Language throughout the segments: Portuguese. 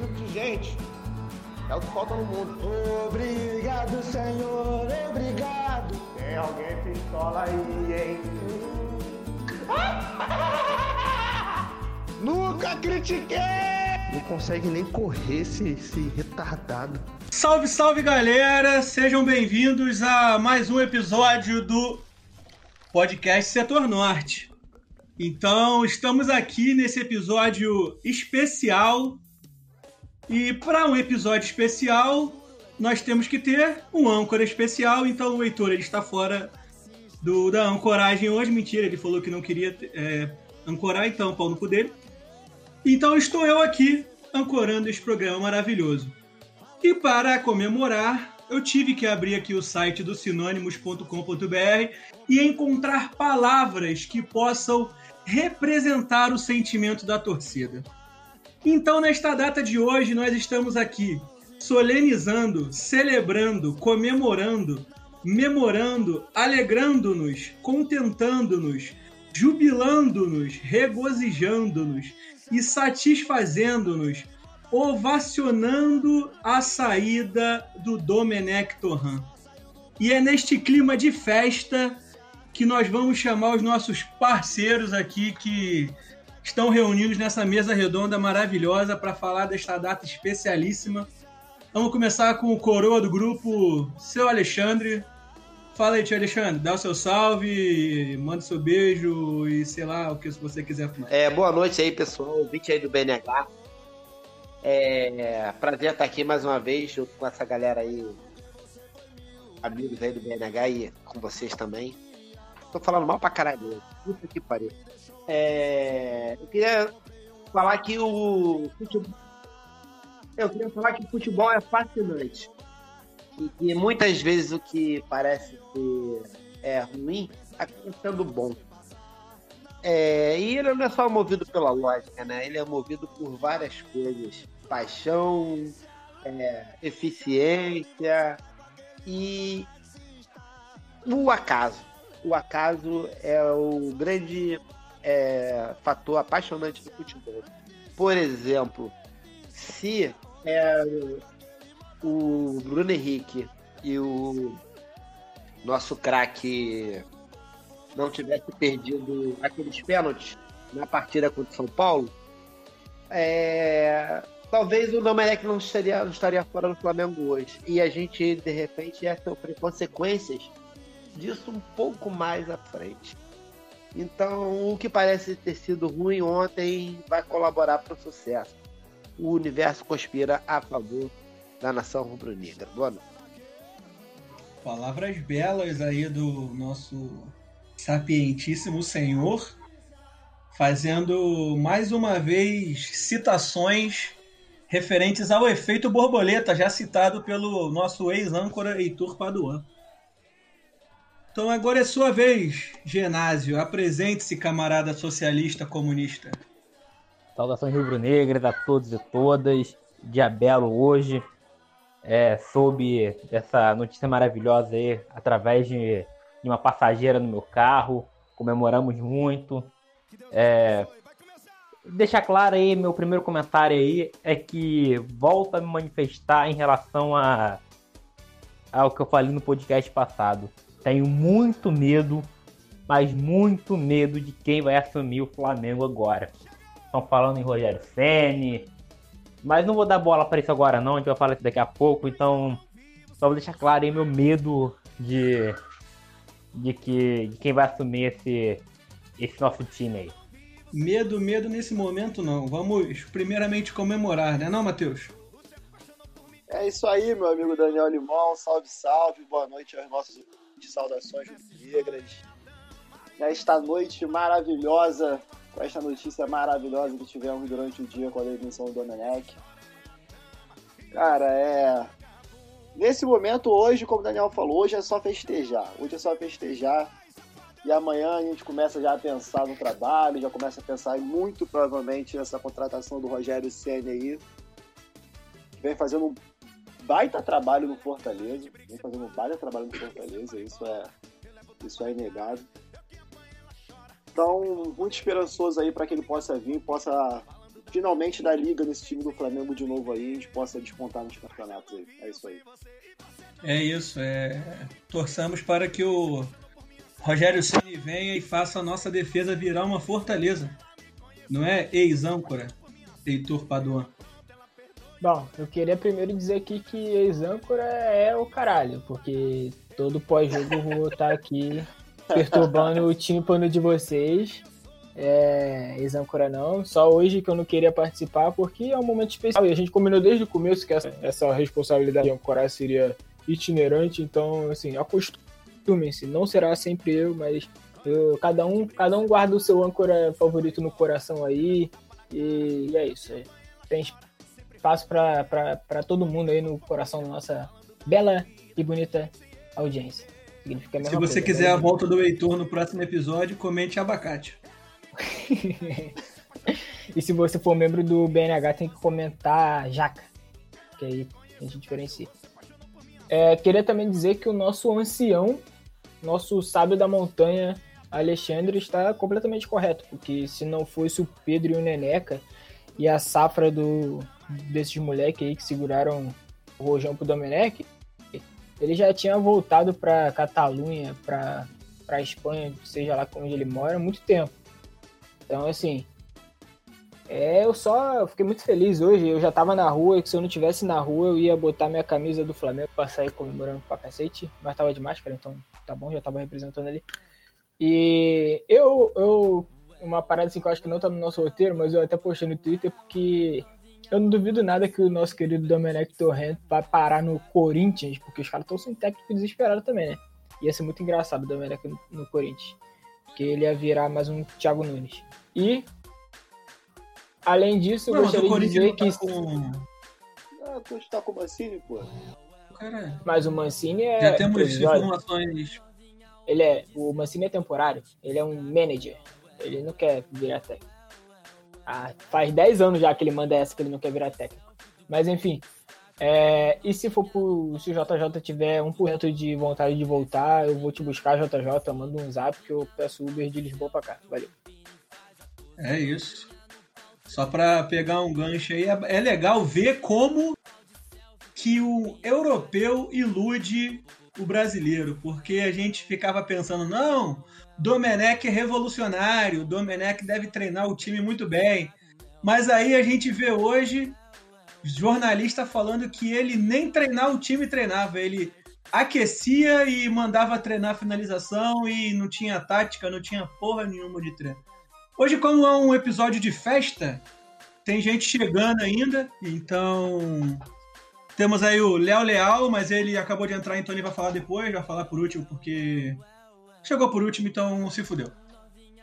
tipo de gente é o que falta no mundo. Obrigado, Senhor, obrigado. Tem alguém pistola aí, hein? Nunca critiquei! Não consegue nem correr esse, esse retardado. Salve, salve galera! Sejam bem-vindos a mais um episódio do podcast Setor Norte. Então, estamos aqui nesse episódio especial. E para um episódio especial, nós temos que ter um âncora especial. Então, o Heitor ele está fora do, da ancoragem hoje. Mentira, ele falou que não queria é, ancorar, então, pau no cu dele. Então, estou eu aqui ancorando esse programa maravilhoso. E para comemorar, eu tive que abrir aqui o site do sinônimos.com.br e encontrar palavras que possam representar o sentimento da torcida. Então, nesta data de hoje, nós estamos aqui solenizando, celebrando, comemorando, memorando, alegrando-nos, contentando-nos, jubilando-nos, regozijando-nos e satisfazendo-nos, ovacionando a saída do Domenech Torran. E é neste clima de festa que nós vamos chamar os nossos parceiros aqui que estão reunidos nessa mesa redonda maravilhosa para falar desta data especialíssima. Vamos começar com o coroa do grupo, seu Alexandre. Fala aí, tio Alexandre, dá o seu salve, manda o seu beijo e sei lá o que você quiser falar. É, boa noite aí, pessoal, ouvinte aí do BNH. É prazer estar aqui mais uma vez junto com essa galera aí, amigos aí do BNH e com vocês também. Tô falando mal pra caralho. Puta que pariu. É, eu queria falar que o futebol. Eu queria falar que o futebol é fascinante. E que muitas vezes o que parece ser é, ruim acaba sendo bom. É, e ele não é só movido pela lógica, né? Ele é movido por várias coisas. Paixão, é, eficiência e o acaso. O acaso é o grande é, fator apaixonante do futebol. Por exemplo, se é, o Bruno Henrique e o nosso craque não tivesse perdido aqueles pênaltis na partida contra o São Paulo, é, talvez o Domenech não estaria, não estaria fora do Flamengo hoje. E a gente, de repente, ia sofrer consequências disso um pouco mais à frente. Então, o que parece ter sido ruim ontem vai colaborar para o sucesso. O universo conspira a favor da nação rubro-negra. Boa noite. Palavras belas aí do nosso sapientíssimo senhor, fazendo mais uma vez citações referentes ao efeito borboleta, já citado pelo nosso ex-âncora Heitor Paduan. Então agora é sua vez, Genásio. Apresente-se, camarada socialista comunista. Saudações rubro-negras a todos e todas. Diabelo hoje é, soube dessa notícia maravilhosa aí através de, de, uma passageira no meu carro. Comemoramos muito. É, deixar claro aí, meu primeiro comentário aí é que volto a me manifestar em relação a ao que eu falei no podcast passado. Tenho muito medo, mas muito medo de quem vai assumir o Flamengo agora. Estão falando em Rogério Ceni, mas não vou dar bola para isso agora não, a gente vai falar isso daqui a pouco, então só vou deixar claro aí meu medo de de que de quem vai assumir esse esse nosso time aí. Medo, medo nesse momento não. Vamos primeiramente comemorar, né, não, Matheus? É isso aí, meu amigo Daniel Limão. Salve, salve. Boa noite aos nossos saudações negras. Nesta noite maravilhosa, com esta notícia maravilhosa que tivemos durante o dia com a demissão do Domenech. Cara, é. Nesse momento, hoje, como o Daniel falou, hoje é só festejar. Hoje é só festejar. E amanhã a gente começa já a pensar no trabalho, já começa a pensar muito provavelmente nessa contratação do Rogério Senna aí. Vem fazendo um baita trabalho no Fortaleza. Vem fazendo um baita trabalho no Fortaleza, isso é, isso é inegável. Então, muito esperançoso aí para que ele possa vir, possa finalmente da liga nesse time do Flamengo de novo aí, a gente possa despontar nos campeonatos aí. É isso aí. É isso, é. Torçamos para que o Rogério Ceni venha e faça a nossa defesa virar uma fortaleza. Não é ex-âncora, Heitor Paduan. Bom, eu queria primeiro dizer aqui que ex-âncora é o caralho, porque todo pós-jogo eu vou estar aqui perturbando o tímpano de vocês. É, ex-âncora não, só hoje que eu não queria participar porque é um momento especial. E a gente combinou desde o começo que essa, essa responsabilidade de ancorar seria itinerante, então assim, acostumem-se, não será sempre eu, mas eu, cada, um, cada um guarda o seu âncora favorito no coração aí. E, e é isso. Tem espaço para todo mundo aí no coração da nossa bela e bonita audiência. Significa a mesma Se você coisa, quiser né? a volta do Heitor no próximo episódio, comente abacate. e se você for membro do BNH, tem que comentar jaca, que aí a gente diferencia. É, queria também dizer que o nosso ancião, nosso sábio da montanha, Alexandre, está completamente correto, porque se não fosse o Pedro e o Neneca e a safra do, desses moleques aí que seguraram o rojão pro Domenech, ele já tinha voltado para Catalunha, para para Espanha, seja lá onde ele mora, há muito tempo. Então, assim, é, eu só fiquei muito feliz hoje. Eu já tava na rua, e se eu não tivesse na rua, eu ia botar minha camisa do Flamengo pra sair comemorando pra cacete, mas tava de máscara, então tá bom, já tava representando ali. E eu, eu uma parada assim que eu acho que não tá no nosso roteiro, mas eu até postei no Twitter porque eu não duvido nada que o nosso querido Domenech Torrent vai parar no Corinthians, porque os caras estão sem técnico desesperado também, né? Ia ser muito engraçado o Domenech no, no Corinthians. Porque ele ia virar mais um Thiago Nunes. E, além disso, eu gostaria de dizer tá que. Com... Ah, tu está com o Mancini, pô. Cara, mas o Mancini é. Já temos informações. Ele é. O Mancini é temporário. Ele é um manager. Ele não quer virar técnico. Ah, faz 10 anos já que ele manda essa que ele não quer virar técnico. Mas enfim. É, e se for pro, se o JJ tiver 1% de vontade de voltar, eu vou te buscar, JJ, manda um zap que eu peço Uber de Lisboa pra cá. Valeu. É isso. Só para pegar um gancho aí, é, é legal ver como que o europeu ilude o brasileiro, porque a gente ficava pensando, não, Domenech é revolucionário, Domenech deve treinar o time muito bem. Mas aí a gente vê hoje jornalista falando que ele nem treinar o time treinava, ele aquecia e mandava treinar a finalização e não tinha tática, não tinha porra nenhuma de treino. Hoje, como é um episódio de festa, tem gente chegando ainda, então temos aí o Léo Leal, mas ele acabou de entrar, então ele vai falar depois, vai falar por último, porque Chegou por último, então se fudeu.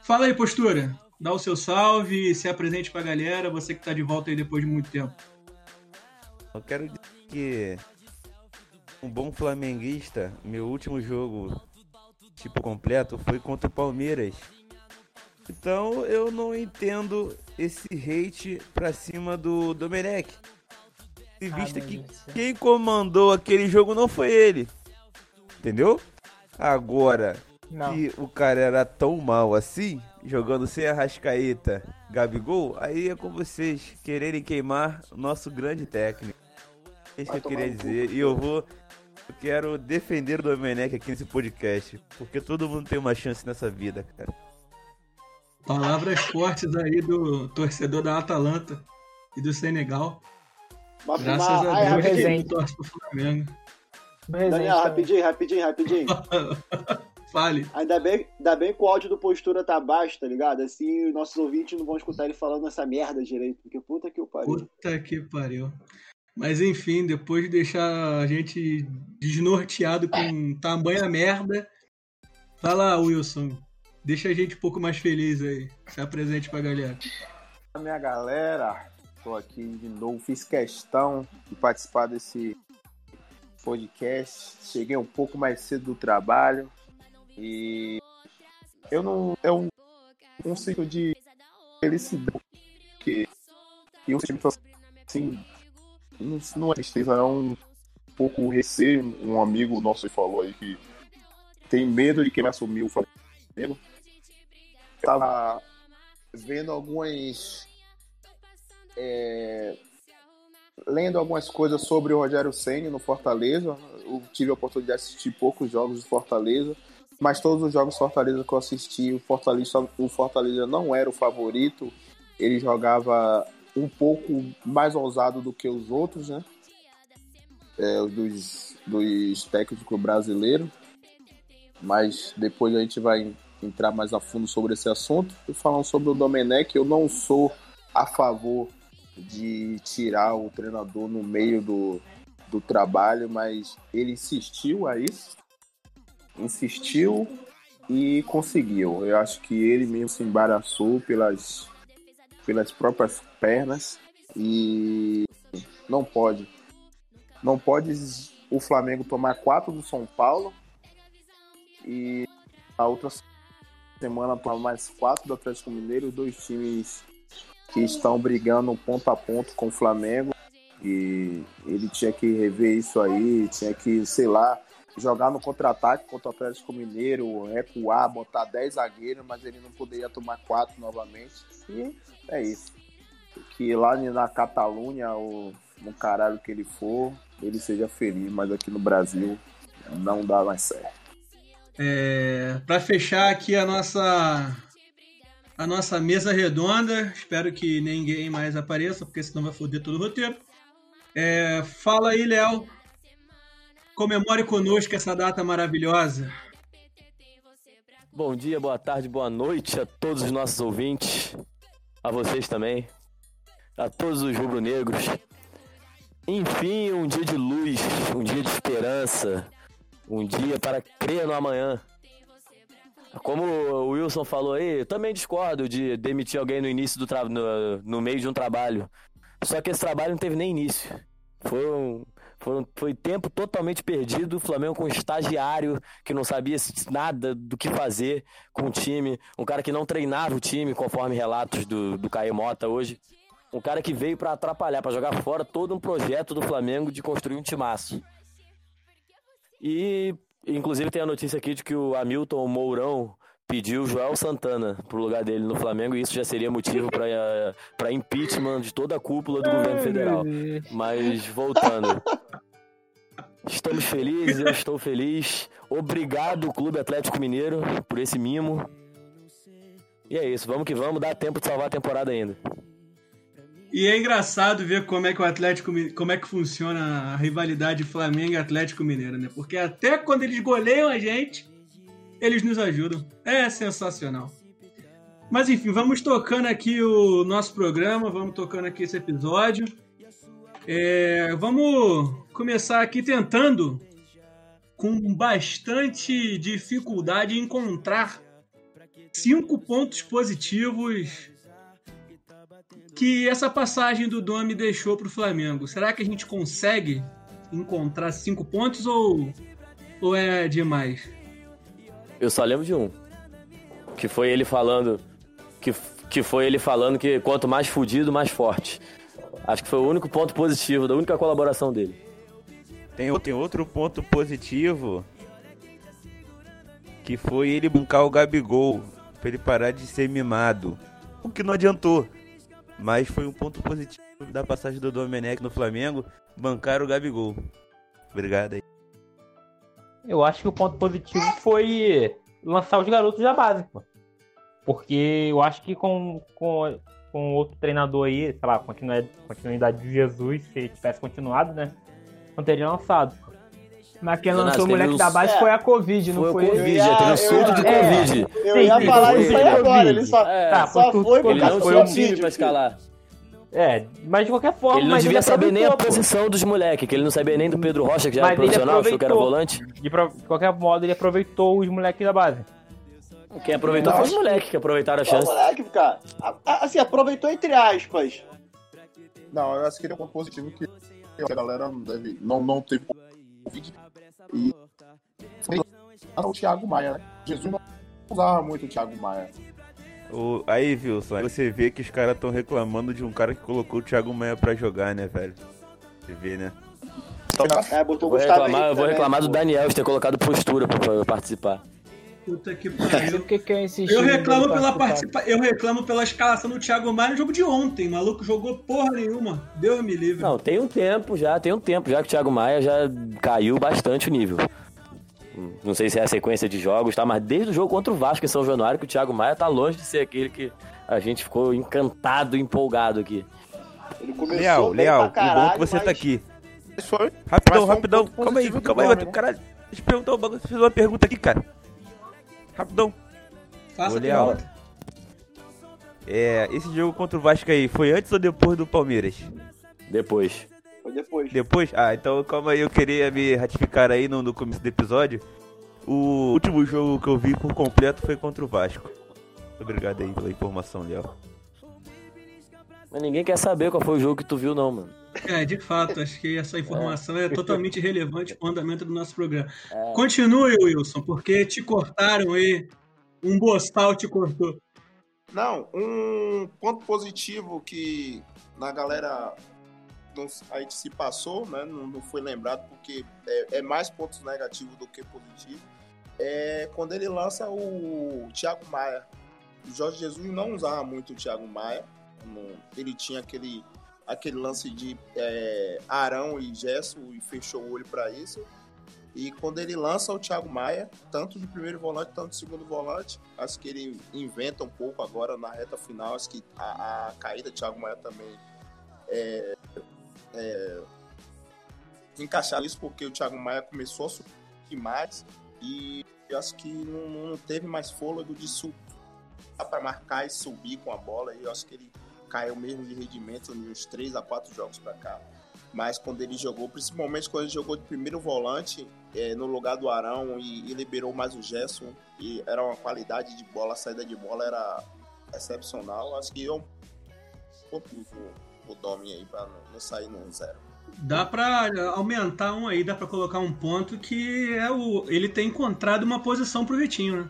Fala aí, postura. Dá o seu salve, se apresente pra galera, você que tá de volta aí depois de muito tempo. Eu quero dizer que um bom flamenguista, meu último jogo tipo completo foi contra o Palmeiras. Então eu não entendo esse hate pra cima do Domenech. E vista ah, que quem comandou aquele jogo não foi ele. Entendeu? Agora, não. que o cara era tão mal assim, jogando sem a Rascaeta, Gabigol, aí é com vocês quererem queimar o nosso grande técnico. É isso que eu queria dizer. E eu vou. Eu quero defender o Domenech aqui nesse podcast. Porque todo mundo tem uma chance nessa vida, cara. Palavras fortes aí do torcedor da Atalanta e do Senegal. Mas, Graças mas, a Deus, que torce pro Flamengo. Daniel, rapidinho, rapidinho, rapidinho. Fale. Ainda bem, ainda bem que o áudio do Postura tá baixo, tá ligado? Assim nossos ouvintes não vão escutar ele falando essa merda direito, porque puta que o pariu. Puta que pariu. Mas enfim, depois de deixar a gente desnorteado com tamanha merda, fala Wilson, deixa a gente um pouco mais feliz aí. Se apresente pra galera. A minha galera, tô aqui de novo, fiz questão de participar desse podcast. Cheguei um pouco mais cedo do trabalho, e eu não. É um, um ciclo de felicidade. Que eu sempre assim. Não, não é tristeza, é um pouco receio. Um amigo nosso falou aí que tem medo de quem vai assumir o Flamengo. Eu tava vendo algumas é, lendo algumas coisas sobre o Rogério Senna no Fortaleza. Eu tive a oportunidade de assistir poucos jogos do Fortaleza, mas todos os jogos Fortaleza que eu assisti, o Fortaleza, o Fortaleza não era o favorito. Ele jogava um pouco mais ousado do que os outros, né? É, dos, dos técnicos brasileiros. Mas depois a gente vai entrar mais a fundo sobre esse assunto. E falando sobre o Domenech, eu não sou a favor de tirar o treinador no meio do, do trabalho, mas ele insistiu a isso, insistiu e conseguiu. Eu acho que ele mesmo se embaraçou pelas, pelas próprias pernas e não pode. Não pode o Flamengo tomar quatro do São Paulo e a outra semana tomar mais quatro do Atlético Mineiro, dois times que estão brigando ponto a ponto com o Flamengo. E ele tinha que rever isso aí, tinha que, sei lá, jogar no contra-ataque contra o Atlético Mineiro, recuar, botar 10 zagueiros, mas ele não poderia tomar 4 novamente. E é isso. Que lá na Catalunha, ou no caralho que ele for, ele seja feliz, mas aqui no Brasil não dá mais certo. É, para fechar aqui a nossa a nossa mesa redonda. Espero que ninguém mais apareça, porque senão vai foder todo o roteiro. É, fala aí, Léo. Comemore conosco essa data maravilhosa. Bom dia, boa tarde, boa noite a todos os nossos ouvintes, a vocês também, a todos os rubro-negros. Enfim, um dia de luz, um dia de esperança, um dia para crer no amanhã. Como o Wilson falou aí, eu também discordo de demitir alguém no início do tra... no, no meio de um trabalho. Só que esse trabalho não teve nem início. Foi, um, foi, um, foi tempo totalmente perdido. O Flamengo com um estagiário que não sabia nada do que fazer com o time. Um cara que não treinava o time, conforme relatos do, do Caio Mota hoje. Um cara que veio para atrapalhar, para jogar fora todo um projeto do Flamengo de construir um timaço. E Inclusive tem a notícia aqui de que o Hamilton Mourão pediu Joel Santana pro lugar dele no Flamengo e isso já seria motivo para impeachment de toda a cúpula do governo federal. Mas voltando. Estamos felizes, eu estou feliz. Obrigado, Clube Atlético Mineiro, por esse mimo. E é isso, vamos que vamos, dá tempo de salvar a temporada ainda. E é engraçado ver como é que o Atlético, como é que funciona a rivalidade Flamengo e Atlético Mineiro, né? Porque até quando eles goleiam a gente, eles nos ajudam. É sensacional. Mas enfim, vamos tocando aqui o nosso programa, vamos tocando aqui esse episódio. É, vamos começar aqui tentando, com bastante dificuldade, encontrar cinco pontos positivos que essa passagem do Domi deixou para o Flamengo. Será que a gente consegue encontrar cinco pontos ou, ou é demais? Eu só lembro de um. Que foi ele falando. Que, que foi ele falando que quanto mais fudido, mais forte. Acho que foi o único ponto positivo, da única colaboração dele. Tem, tem outro ponto positivo. Que foi ele bancar o Gabigol. Pra ele parar de ser mimado. O que não adiantou. Mas foi um ponto positivo da passagem do Domenech no Flamengo, bancar o Gabigol. Obrigado aí. Eu acho que o ponto positivo foi lançar os garotos da base, pô. Porque eu acho que com, com, com outro treinador aí, sei lá, continuidade, continuidade de Jesus, se ele tivesse continuado, né? Não teria lançado. Mas quem lançou o moleque da base é. foi a Covid, não foi? Foi o Covid, já teve um surto de Covid. Eu ia falar isso aí agora, ele só, é, tá, só foi Ele não tinha um time pra escalar. É, mas de qualquer forma. Ele não devia ele saber nem a posição dos moleques, que ele não sabia nem do Pedro Rocha, que já mas era profissional, achou que era volante. De, pro... de, qualquer modo, ele aproveitou os moleques da base. Quem aproveitou foi os moleques que aproveitaram a chance. O moleque, cara. Assim, aproveitou entre aspas. Não, eu acho que ele é um ponto positivo que a galera não, deve, não, não teve Covid. E foi o Thiago Maia, né? Jesus não usava muito o Thiago Maia. O, aí, Wilson, você vê que os caras estão reclamando de um cara que colocou o Thiago Maia pra jogar, né, velho? Você vê, né? É, botou vou reclamar, eu vou reclamar do Daniel de ter colocado postura pra, pra participar. Puta que pariu. que eu insisti. Eu reclamo pela participa... Eu reclamo pela escalação do Thiago Maia no jogo de ontem. O maluco jogou porra nenhuma. Deus me livre. Não, tem um tempo já, tem um tempo já que o Thiago Maia já caiu bastante o nível. Não sei se é a sequência de jogos, tá? Mas desde o jogo contra o Vasco em São Januário que o Thiago Maia tá longe de ser aquele que a gente ficou encantado, empolgado aqui. Ele começou Leal, bem Leal, pra que bom caralho, que você mas tá aqui. Foi. Rapidão, um rapidão. ponto Calma aí, calma aí, né? caralho. Deixa eu perguntar um bagulho. Você fez uma pergunta aqui, cara. Rapidão. Faça Ô, pergunta. É, esse jogo contra o Vasco aí, foi antes ou depois do Palmeiras? Depois. Foi depois. Depois? Ah, então calma aí, eu queria me ratificar aí no, no começo do episódio. O último jogo que eu vi por completo foi contra o Vasco. Obrigado aí pela informação, Léo. Mas ninguém quer saber qual foi o jogo que tu viu, não, mano. É, de fato, acho que essa informação é totalmente irrelevante para o andamento do nosso programa. É. Continue, Wilson, porque te cortaram aí. Um boçal te cortou. Não, um ponto positivo que na galera não, a gente se passou, né? Não, não foi lembrado porque é, é mais pontos negativos do que positivo. É quando ele lança o Thiago Maia. O Jorge Jesus não usava muito o Thiago Maia. Não- Ele tinha aquele, aquele lance de é, Arão e Gesso e fechou o olho para isso. E quando ele lança o Thiago Maia, tanto de primeiro volante, tanto de segundo volante, acho que ele inventa um pouco agora na reta final. Acho que a, a caída do Thiago Maia também é, é, encaixar isso, porque o Thiago Maia começou a subir mais e eu acho que não, não teve mais fôlego de subir para marcar e subir com a bola. E eu acho que ele caiu mesmo de rendimento nos 3 a 4 jogos para cá. Mas quando ele jogou, principalmente quando ele jogou de primeiro volante, é, no lugar do Arão e, e liberou mais o Gerson, e era uma qualidade de bola, a saída de bola era excepcional. Acho que eu ponto o, o Domi aí para não, não sair no zero. Dá pra aumentar um aí, dá pra colocar um ponto que é o. Ele tem encontrado uma posição pro Vitinho, né?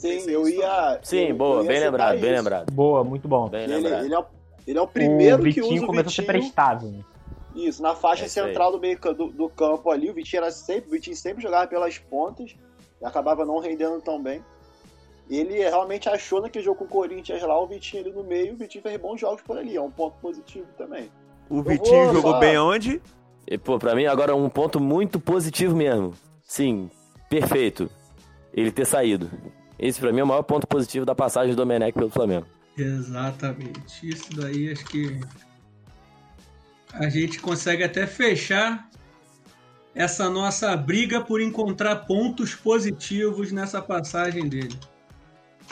Sim, eu ia. Sim, eu- boa, eu ia bem lembrado, bem isso. lembrado. Boa, muito bom. Bem Ele, lembrado. ele é, o- ele é o primeiro o que Vitinho usa o começou a ser Vitinho. prestável. Isso, na faixa É aí. central do meio do, do campo ali, o Vitinho era sempre, o Vitinho sempre jogava pelas pontas e acabava não rendendo tão bem. Ele realmente achou naquele jogo com o Corinthians lá, o Vitinho ali no meio, o Vitinho fez bons jogos por ali, é um ponto positivo também. O Vitinho vou jogou só- bem aonde? E, pô, pra mim agora um ponto muito positivo mesmo. Sim, perfeito. Ele ter saído. Esse pra mim é o maior ponto positivo da passagem do Domenech pelo Flamengo. Exatamente. Isso daí acho que a gente consegue até fechar essa nossa briga por encontrar pontos positivos nessa passagem dele.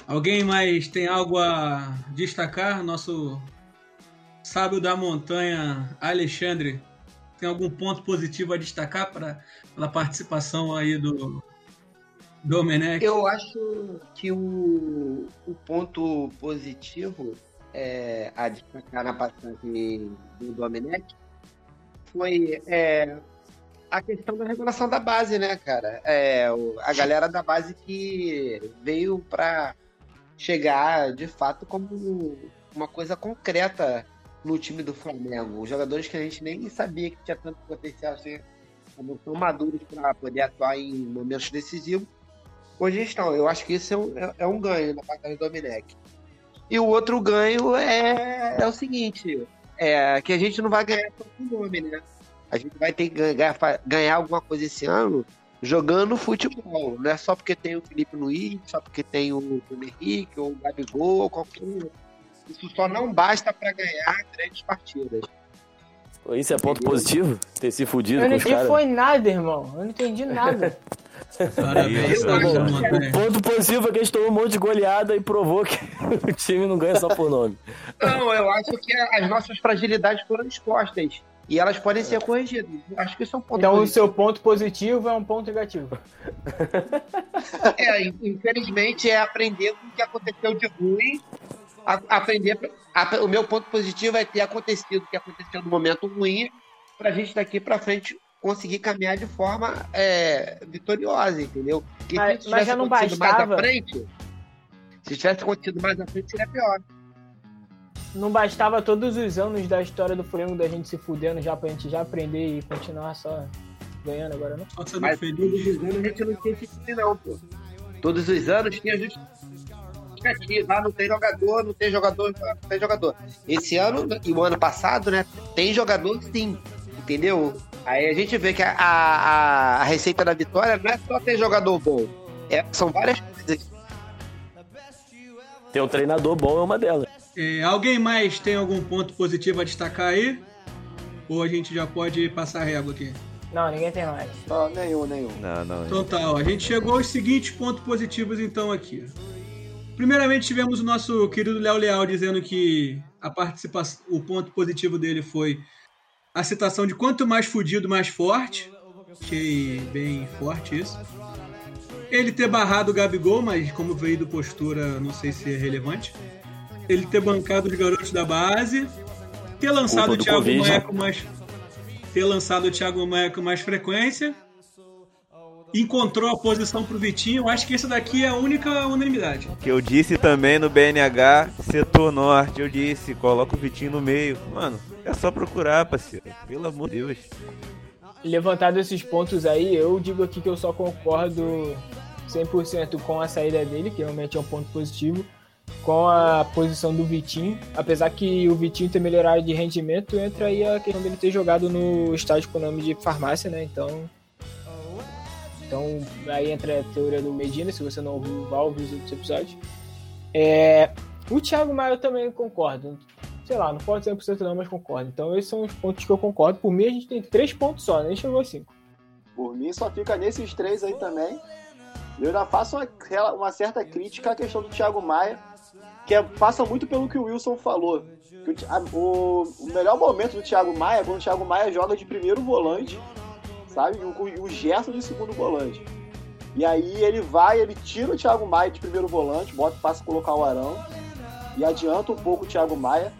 Alguém mais tem algo a destacar? Nosso sábio da montanha, Alexandre, tem algum ponto positivo a destacar para pela participação aí do Domenech? Eu acho que o, o ponto positivo é, a destacar na passagem do Domenech foi é, a questão da regulação da base, né, cara? É, o- a galera da base que veio para chegar de fato como uma coisa concreta no time do Flamengo. Os jogadores que a gente nem sabia que tinha tanto potencial assim, como tão maduros para poder atuar em momentos decisivos. Hoje estão. Eu acho que isso é um, é- é um ganho na passagem do Domenech. E o outro ganho é, é o seguinte: é que a gente não vai ganhar só nome, né? A gente vai ter que ganhar, ganhar alguma coisa esse ano jogando futebol. Não é só porque tem o Felipe Luiz, só porque tem o Bruno Henrique, ou o Gabigol, ou qualquer um. Isso só não basta para ganhar grandes partidas. Isso é ponto positivo? Ter se fudido Eu não com os entendi caras? foi nada, irmão. Eu não entendi nada. Parabéns, O ponto positivo é que a gente tomou um monte de goleada e provou que o time não ganha só por nome. Não, eu acho que as nossas fragilidades foram expostas. E elas podem ser corrigidas. Acho que isso é um ponto Então o positivo. seu ponto positivo é um ponto negativo. É, infelizmente é aprender com o que aconteceu de ruim. A- aprender. a- o meu ponto positivo é ter acontecido o que aconteceu no momento ruim, para a gente daqui para frente conseguir caminhar de forma é, vitoriosa, entendeu? Porque Mas- se mas já não acontecido bastava. mais à frente, se tivesse acontecido mais à frente, seria pior. Não bastava todos os anos da história do Flamengo da gente se fudendo já pra gente já aprender e continuar só ganhando agora, não? Sendo Mas feliz. todos os anos a gente não tinha esse time, não, pô. Todos os anos tinha justificativa. Ah, não tem jogador, não tem jogador, não tem jogador. Esse ano e o ano passado, né? Tem jogador sim. Entendeu? Aí a gente vê que a, a, a receita da vitória não é só ter jogador bom. É, são várias coisas. Ter um treinador bom é uma delas. É, alguém mais tem algum ponto positivo a destacar aí? Ou a gente já pode passar a régua aqui? Não, ninguém tem mais. Não, nenhum, nenhum. Não, não. Então tá, ó, a gente chegou aos seguintes pontos positivos então aqui. Primeiramente tivemos o nosso querido Léo Leal dizendo que a participação, o ponto positivo dele foi a citação de quanto mais fudido, mais forte. Achei bem forte isso. Ele ter barrado o Gabigol, mas como veio do postura, não sei se é relevante. Ele ter bancado os garotos da base. Ter lançado Culpa o Thiago. Maia com mais. Ter lançado o Thiago Maia com mais frequência. Encontrou a posição pro Vitinho. Acho que isso daqui é a única unanimidade. Que eu disse também no BNH, setor norte, eu disse, coloca o Vitinho no meio. Mano, é só procurar, parceiro. Pelo amor de Deus. Levantado esses pontos aí, eu digo aqui que eu só concordo 100% com a saída dele, que realmente é um ponto positivo, com a posição do Vitinho. Apesar que o Vitinho ter melhorado de rendimento, entra aí a questão dele ter jogado no estádio com o nome de farmácia, né? Então. Então, aí entra a teoria do Medina, se você não ouviu, vá ouvir os outros episódios. É, o Thiago Maia eu também concordo. Sei lá, não pode 100% não, mas concordo. Então, esses são os pontos que eu concordo. Por mim, a gente tem três pontos só, nem chegou a cinco. Por mim, só fica nesses três aí também. Eu ainda faço uma, uma certa crítica à questão do Thiago Maia, que é- passa muito pelo que o Wilson falou. O a- o, o melhor momento do Thiago Maia é quando o Thiago Maia joga de primeiro volante, sabe? O, o Gerson de segundo volante. E aí ele vai, ele tira o Thiago Maia de primeiro volante, bota, passa a colocar o Arão, e adianta um pouco o Thiago Maia.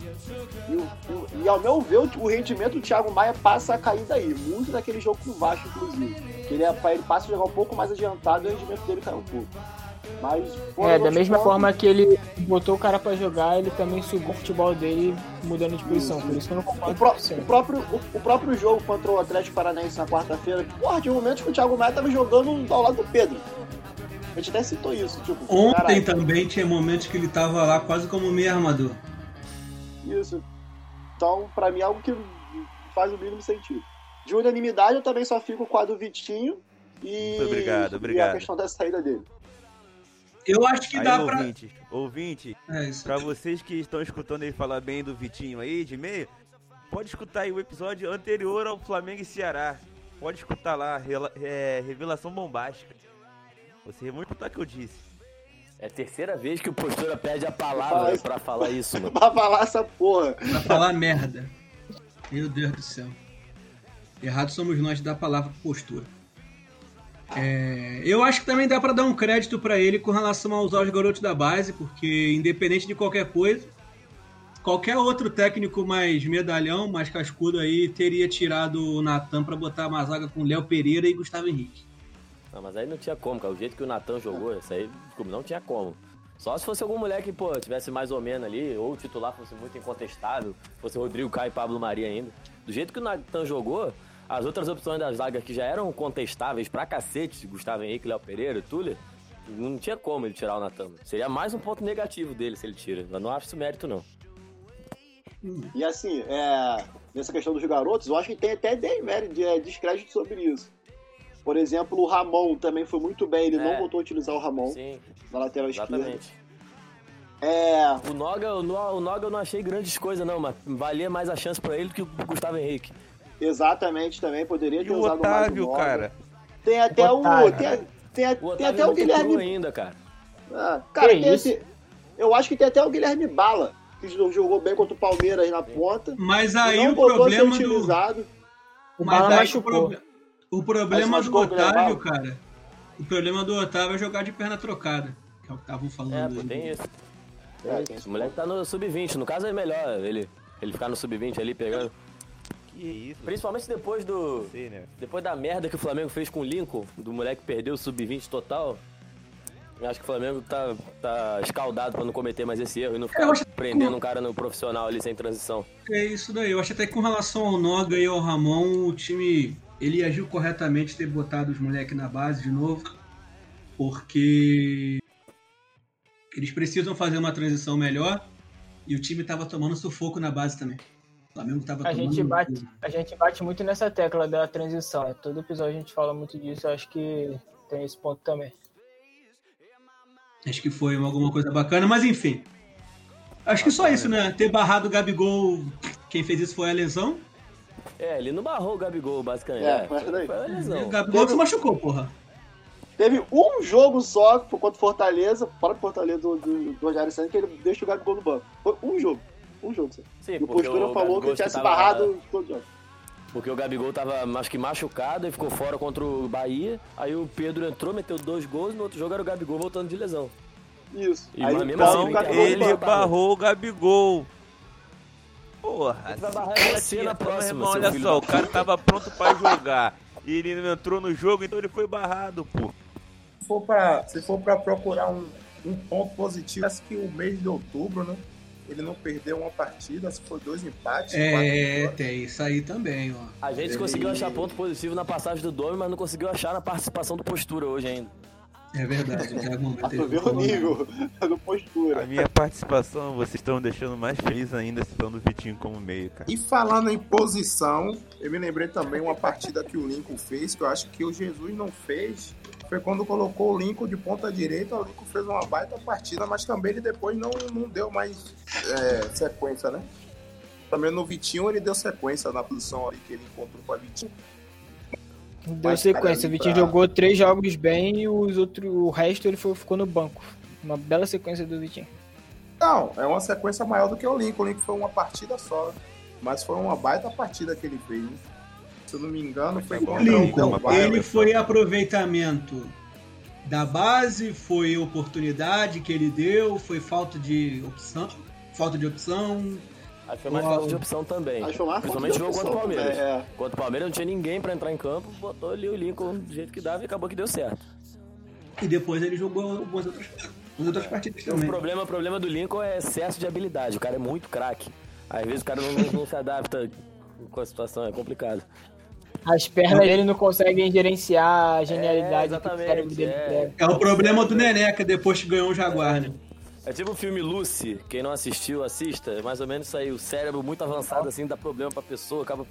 E, e e ao meu ver, o, o rendimento do Thiago Maia passa a cair daí. Muito daquele jogo com o Vasco, inclusive. Que ele, é, ele passa a jogar um pouco mais adiantado e o rendimento dele cai um pouco. Mas, É, da mesma pontos- forma que ele botou o cara pra jogar, ele também sugou o futebol dele mudando de posição. Por isso que eu não O, concordo pró- 100%. o próprio, o, o próprio jogo contra o Atlético Paranaense na quarta-feira, porra, de momentos que o Thiago Maia tava jogando ao lado do Pedro. A gente até citou isso, tipo, Ontem caralho, também tinha momentos que ele tava lá quase como meio armador. Isso. Então, pra mim, é algo que faz o mínimo sentido. De unanimidade, eu também só fico com a do Vitinho e, Muito obrigado, e a obrigado. questão da saída dele. Eu acho que Aí, dá pra. ouvinte, ouvinte, É pra vocês que estão escutando ele falar bem do Vitinho aí, de meio, pode escutar aí o episódio anterior ao Flamengo e Ceará. Pode escutar lá, é, revelação bombástica. Você vai escutar o que eu disse. É a terceira vez que o Postura pede a palavra pra falar isso, mano. pra falar essa porra. Pra falar merda. Meu Deus do céu. Errado somos nós de dar a palavra postura. É, eu acho que também dá pra dar um crédito pra ele com relação a usar os garotos da base, porque independente de qualquer coisa, qualquer outro técnico mais medalhão, mais cascudo aí, teria tirado o Natan pra botar uma zaga com Léo Pereira e Gustavo Henrique. Não, mas aí não tinha como, cara. O jeito que o Natan jogou, isso aí não tinha como. Só se fosse algum moleque, pô, tivesse mais ou menos ali, ou o titular fosse muito incontestável, fosse Rodrigo Caio e Pablo Maria ainda. Do jeito que o Natan jogou, as outras opções da zaga que já eram contestáveis pra cacete, Gustavo Henrique, Léo Pereira Túlio, não tinha como ele tirar o Natan. Seria mais um ponto negativo dele se ele tira. Eu não acho isso mérito, não. E assim, é, nessa questão dos garotos, eu acho que tem até é, descrédito sobre isso. Por exemplo, o Ramon também foi muito bem, ele não É. voltou a utilizar o Ramon Sim, na lateral esquerda. exatamente. É, O Noga, o o Noga eu não achei grandes coisas, não, mas valia mais a chance pra ele do que o Gustavo Henrique. Exatamente também, poderia E ter o usado mais Otávio, Noga. cara. Tem até o. Otávio. Tem, tem, O tem até é o Guilherme. ainda, cara. Ah, cara, Que tem isso? esse- eu acho que tem até o Guilherme Bala, que jogou bem contra o Palmeiras na ponta. Mas e aí o problema do. utilizado. O Mas Bala o, machucou. o problema do o Otávio, cara. O problema do Otávio é jogar de perna trocada. Que é o que estavam falando. É, pô, tem isso. É, Tem. O moleque tá no sub-20. No caso é melhor ele, ele ficar no sub-20 ali pegando. Que isso? Principalmente depois do. Sei, né? Depois da merda que o Flamengo fez com o Lincoln, do moleque que perdeu o sub-20 total. Eu acho que o Flamengo tá, tá escaldado pra não cometer mais esse erro e não ficar prendendo um cara no profissional ali sem transição. É isso daí. Eu acho até que com relação ao Noga e ao Ramon, o time ele agiu corretamente ter botado os moleques na base de novo. porque eles precisam fazer uma transição melhor e o time tava tomando sufoco na base também. O Flamengo tava A gente, bate, a gente bate muito nessa tecla da transição. né? Todo episódio a gente fala muito disso. Acho que tem esse ponto também. Acho que foi alguma coisa bacana, mas enfim. Acho que só isso, né? Ter barrado o Gabigol, quem fez isso foi a lesão. É, ele não barrou o Gabigol, basicamente. É, É, mas foi, daí- foi a O lesão. Gabigol se machucou, porra. Teve um jogo só contra o Fortaleza, fora do Fortaleza do, do, do Rogério Santos, que ele deixa o Gabigol no banco. Foi um jogo. Um jogo só. Sim, E o porque Postura o falou Gabigol que tinha se tava- barrado todo jogo. Porque o Gabigol tava, acho que machucado e ficou fora contra o Bahia. Aí o Pedro entrou, meteu dois gols. No outro jogo era o Gabigol voltando de lesão. Isso. E Aí mas mesmo Gabigol- assim, o Gabigol Ele barrou. barrou o Gabigol. Porra, Ele vai barrar você na então, próxima, irmão, olha filho só, o cara tava pronto pra jogar. E ele não entrou no jogo, então ele foi barrado, pô. Se for pra, se for pra procurar um, um ponto positivo, acho que o mês de outubro, né? Ele não perdeu uma partida, se for dois empates. quatro É, tem isso aí também, ó. A gente Ele- conseguiu achar ponto positivo na passagem do Domi, mas não conseguiu achar na participação do Postura hoje ainda. É verdade. o Thiago teve tu ver o nível do postura. A minha participação, vocês estão deixando mais feliz ainda citando o Vitinho como meio, cara. E falando em posição, eu me lembrei também uma partida que o Lincoln fez, que eu acho que o Jesus não fez. Foi quando colocou o Lincoln de ponta direita, o Lincoln fez uma baita partida, mas também ele depois não, não deu mais é, sequência, né? Também no Vitinho ele deu sequência na posição ali que ele encontrou com a Vitinho. Deu Mas, sequência. cara, O Vitinho pra- jogou três jogos bem e os outros, o resto ele foi- ficou no banco. Uma bela sequência do Vitinho. Não, é uma sequência maior do que o Lincoln. O Lincoln foi uma partida só. Mas foi uma baita partida que ele fez. né? Se eu não me engano, foi contra o Lincoln, Del Valle. ele foi aproveitamento da base, foi oportunidade que ele deu, foi falta de opção, falta de opção. Acho que foi mais falta de opção também. Acho mais Principalmente jogo contra o Palmeiras. é. Contra o Palmeiras não tinha ninguém pra entrar em campo, botou ali o Lincoln do jeito que dava e acabou que deu certo. E depois ele jogou algumas outras, algumas outras partidas O também. problema, o problema do Lincoln é excesso de habilidade. O cara é muito craque. Às vezes o cara não, não- não se adapta com a situação, é complicado. As pernas dele não conseguem gerenciar a É, genialidade que o exatamente, cérebro dele é. É o problema do Neneca depois que ganhou o Jaguar, né? É tipo o filme Lucy, quem não assistiu, assista. É mais ou menos isso aí. O cérebro muito avançado assim dá problema pra pessoa, acaba.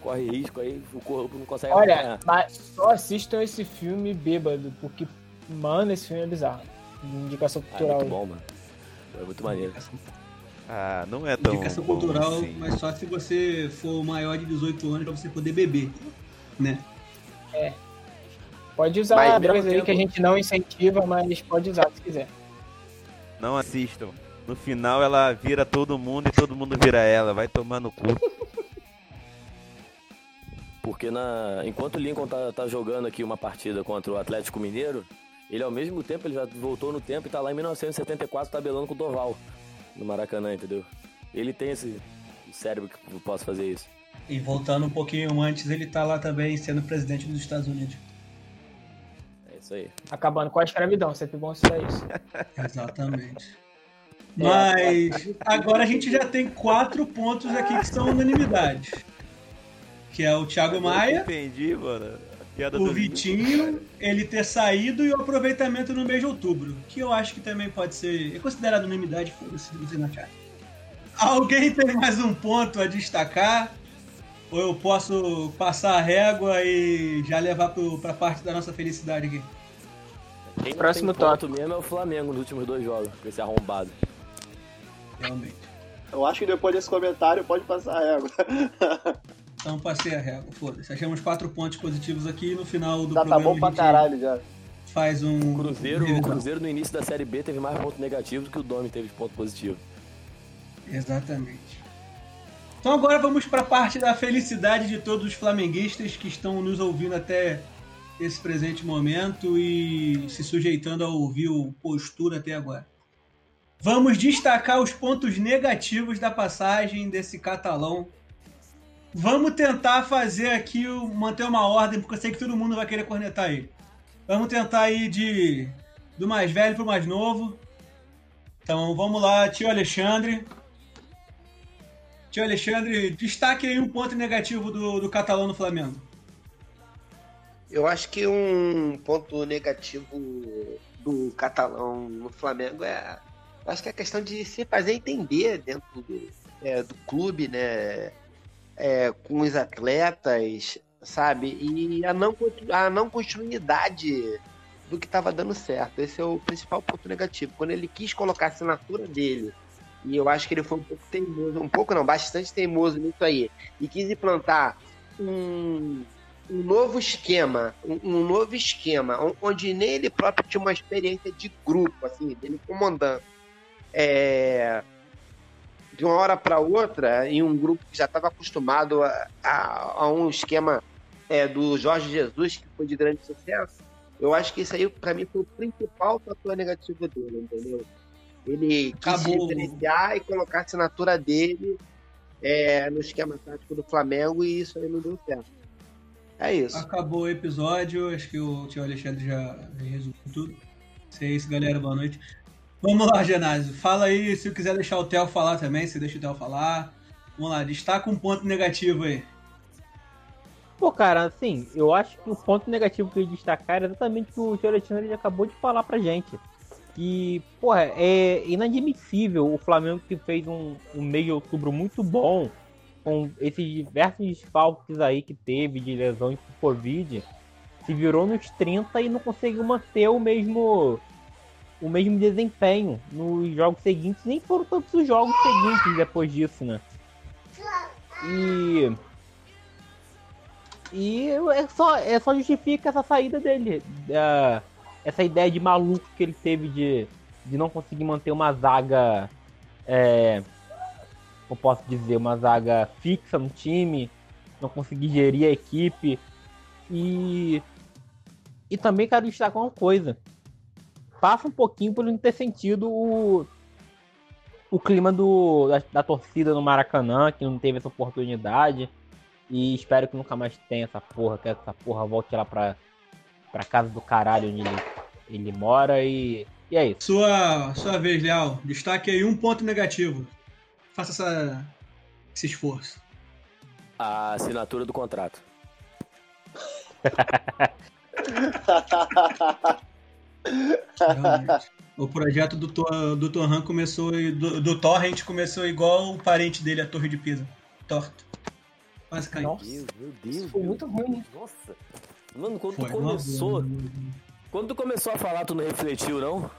corre risco aí, o corpo não consegue Olha, acompanhar. mas só assistam esse filme bêbado, porque, mano, esse filme é bizarro. Indicação Ah, é cultural. muito bom, mano. É muito maneiro. Ah, não é tão Indicação cultural, assim. mas só se você for maior de 18 anos pra você poder beber, né? Pode usar Mas, drogas aí que a gente não incentiva, mas pode usar se quiser. Não assistam. No final ela vira todo mundo e todo mundo vira ela. Vai tomar no cu. Porque na... enquanto o Lincoln tá, tá jogando aqui uma partida contra o Atlético Mineiro, ele ao mesmo tempo ele já voltou no tempo e tá lá em 1974 tabelando com o Doval no Maracanã, entendeu? Ele tem esse cérebro que possa fazer isso. E voltando um pouquinho antes, ele tá lá também sendo presidente dos Estados Unidos. É isso aí. Acabando com a escravidão, sempre bom citar isso. Exatamente. Mas agora a gente já tem quatro pontos aqui que são unanimidades. Que é o Thiago Maia, Entendi, mano. Piada o do Vitinho, ele ter saído e o aproveitamento no mês de outubro. Que eu acho que também pode ser. É considerado unanimidade, foda-se se você não achar. Alguém tem mais um ponto a destacar? Ou eu posso passar a régua e já levar pro, pra parte da nossa felicidade aqui? Quem Próximo ponto mesmo é o Flamengo nos últimos dois jogos, com esse arrombado. Realmente. Eu acho que depois desse comentário pode passar a régua. Então passei a régua, foda-se. Achamos quatro pontos positivos aqui e no final do Já tá programa bom pra caralho já. faz um. O Cruzeiro, o. Cruzeiro no início da Série B teve mais ponto negativo do que o Domi teve de ponto positivo. Exatamente. Então agora vamos para a parte da felicidade de todos os flamenguistas que estão nos ouvindo até esse presente momento e se sujeitando a ouvir o postura até agora. Vamos destacar os pontos negativos da passagem desse catalão. Vamos tentar fazer aqui, manter uma ordem, porque eu sei que todo mundo vai querer cornetar ele. Vamos tentar ir de do mais velho para o mais novo. Então vamos lá, tio Alexandre. Tio Alexandre, destaque aí um ponto negativo do, do catalão no Flamengo. Eu acho que um ponto negativo do catalão no Flamengo é. Acho que é a questão de se fazer entender dentro do, é, do clube, né? É, com os atletas, sabe? E a não, a não continuidade do que estava dando certo. Esse é o principal ponto negativo. Quando ele quis colocar a assinatura dele, e eu acho que ele foi um pouco teimoso, um pouco não, bastante teimoso nisso aí, e quis implantar um, um novo esquema, um, um, novo esquema, onde nem ele próprio tinha uma experiência de grupo, assim, dele comandando. É, de uma hora para outra, em um grupo que já estava acostumado a, a, a, um esquema é, do Jorge Jesus, que foi de grande sucesso, eu acho que isso aí, para mim, foi o principal fator negativo dele, entendeu? Ele quis Acabou. diferenciar e colocar a assinatura dele é, no esquema tático do Flamengo e isso aí não deu certo. É isso. Acabou o episódio, acho que o tio Alexandre já resumiu tudo. Se é isso, galera, boa noite. Vamos lá, Genásio. Fala aí, se quiser deixar o Theo falar também, você deixa o Theo falar. Vamos lá, destaca um ponto negativo aí. Pô, cara, assim, eu acho que o ponto negativo que eu ia destacar é exatamente o que o Tio Alexandre acabou de falar pra gente. Que, porra, é inadmissível o Flamengo que fez um, um mês de outubro muito bom, com esses diversos desfalques aí que teve de lesões por Covid, se virou nos 30 e não conseguiu manter o mesmo o mesmo desempenho nos jogos seguintes, nem foram tantos os jogos seguintes depois disso, né? E e é só, é só justifica essa saída dele. Uh, essa ideia de maluco que ele teve de, de não conseguir manter uma zaga. É, eu posso dizer, uma zaga fixa no time, não conseguir gerir a equipe. E. E também quero destacar uma coisa. Passa um pouquinho por não ter sentido o, o clima do, da, da torcida no Maracanã, que não teve essa oportunidade e espero que nunca mais tenha essa porra, que essa porra volte lá pra, pra casa do caralho onde ele, ele mora e, e é isso. Sua, sua vez, Leal. Destaque aí um ponto negativo. Faça essa, esse esforço. A assinatura do contrato. Realmente. O projeto do, do Torran começou. Do, do Torrent começou igual o parente dele, a Torre de Pisa. Torto. Quase caiu. Nossa, meu Deus. Isso foi muito ruim, hein? Nossa. Mano, quando foi, tu começou. Quando tu começou a falar, tu não refletiu, não?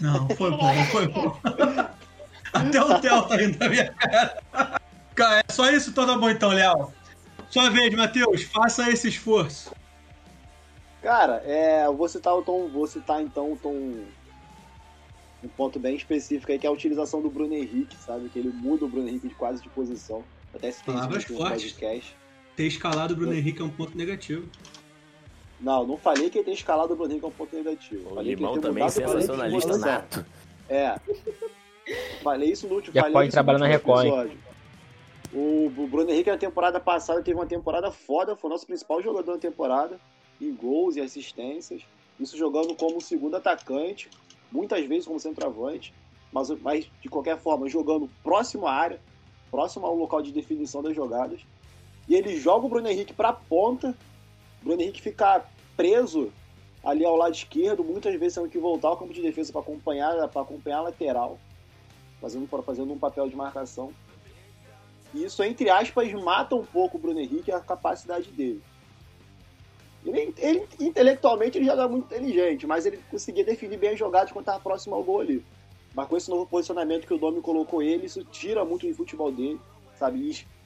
Não, foi bom, foi bom. Até o Theo tá indo na minha cara. Cara, é só isso, tá bom então, Léo. Sua vez, Matheus, faça esse esforço. Cara, é, eu vou citar o tom, vou citar então o tom um ponto bem específico aí que é a utilização do Bruno Henrique, sabe? Que ele muda o Bruno Henrique de quase de posição. Até se Palavras fortes. Ter escalado o Bruno eu... Henrique é um ponto negativo. Não, não falei que ter escalado o Bruno Henrique é um ponto negativo. O falei Limão que também sensacionalista nato. É. falei isso no último Já pode trabalhar na Record. O, o Bruno Henrique na temporada passada teve uma temporada foda, foi o nosso principal jogador da temporada, em gols e assistências. Isso jogando como segundo atacante, muitas vezes como centroavante, mas, mas de qualquer forma jogando próximo à área, próximo ao local de definição das jogadas. E ele joga o Bruno Henrique para a ponta. O Bruno Henrique fica preso ali ao lado esquerdo, muitas vezes tendo que voltar ao campo de defesa para acompanhar, para acompanhar a lateral, fazendo, fazendo um papel de marcação. E isso, entre aspas, mata um pouco o Bruno Henrique e a capacidade dele. Ele, ele, intelectualmente ele joga muito inteligente, mas ele conseguia definir bem as jogadas quando estava próximo ao gol ali. Mas com esse novo posicionamento que o Domi colocou ele, isso tira muito do futebol dele, sabe?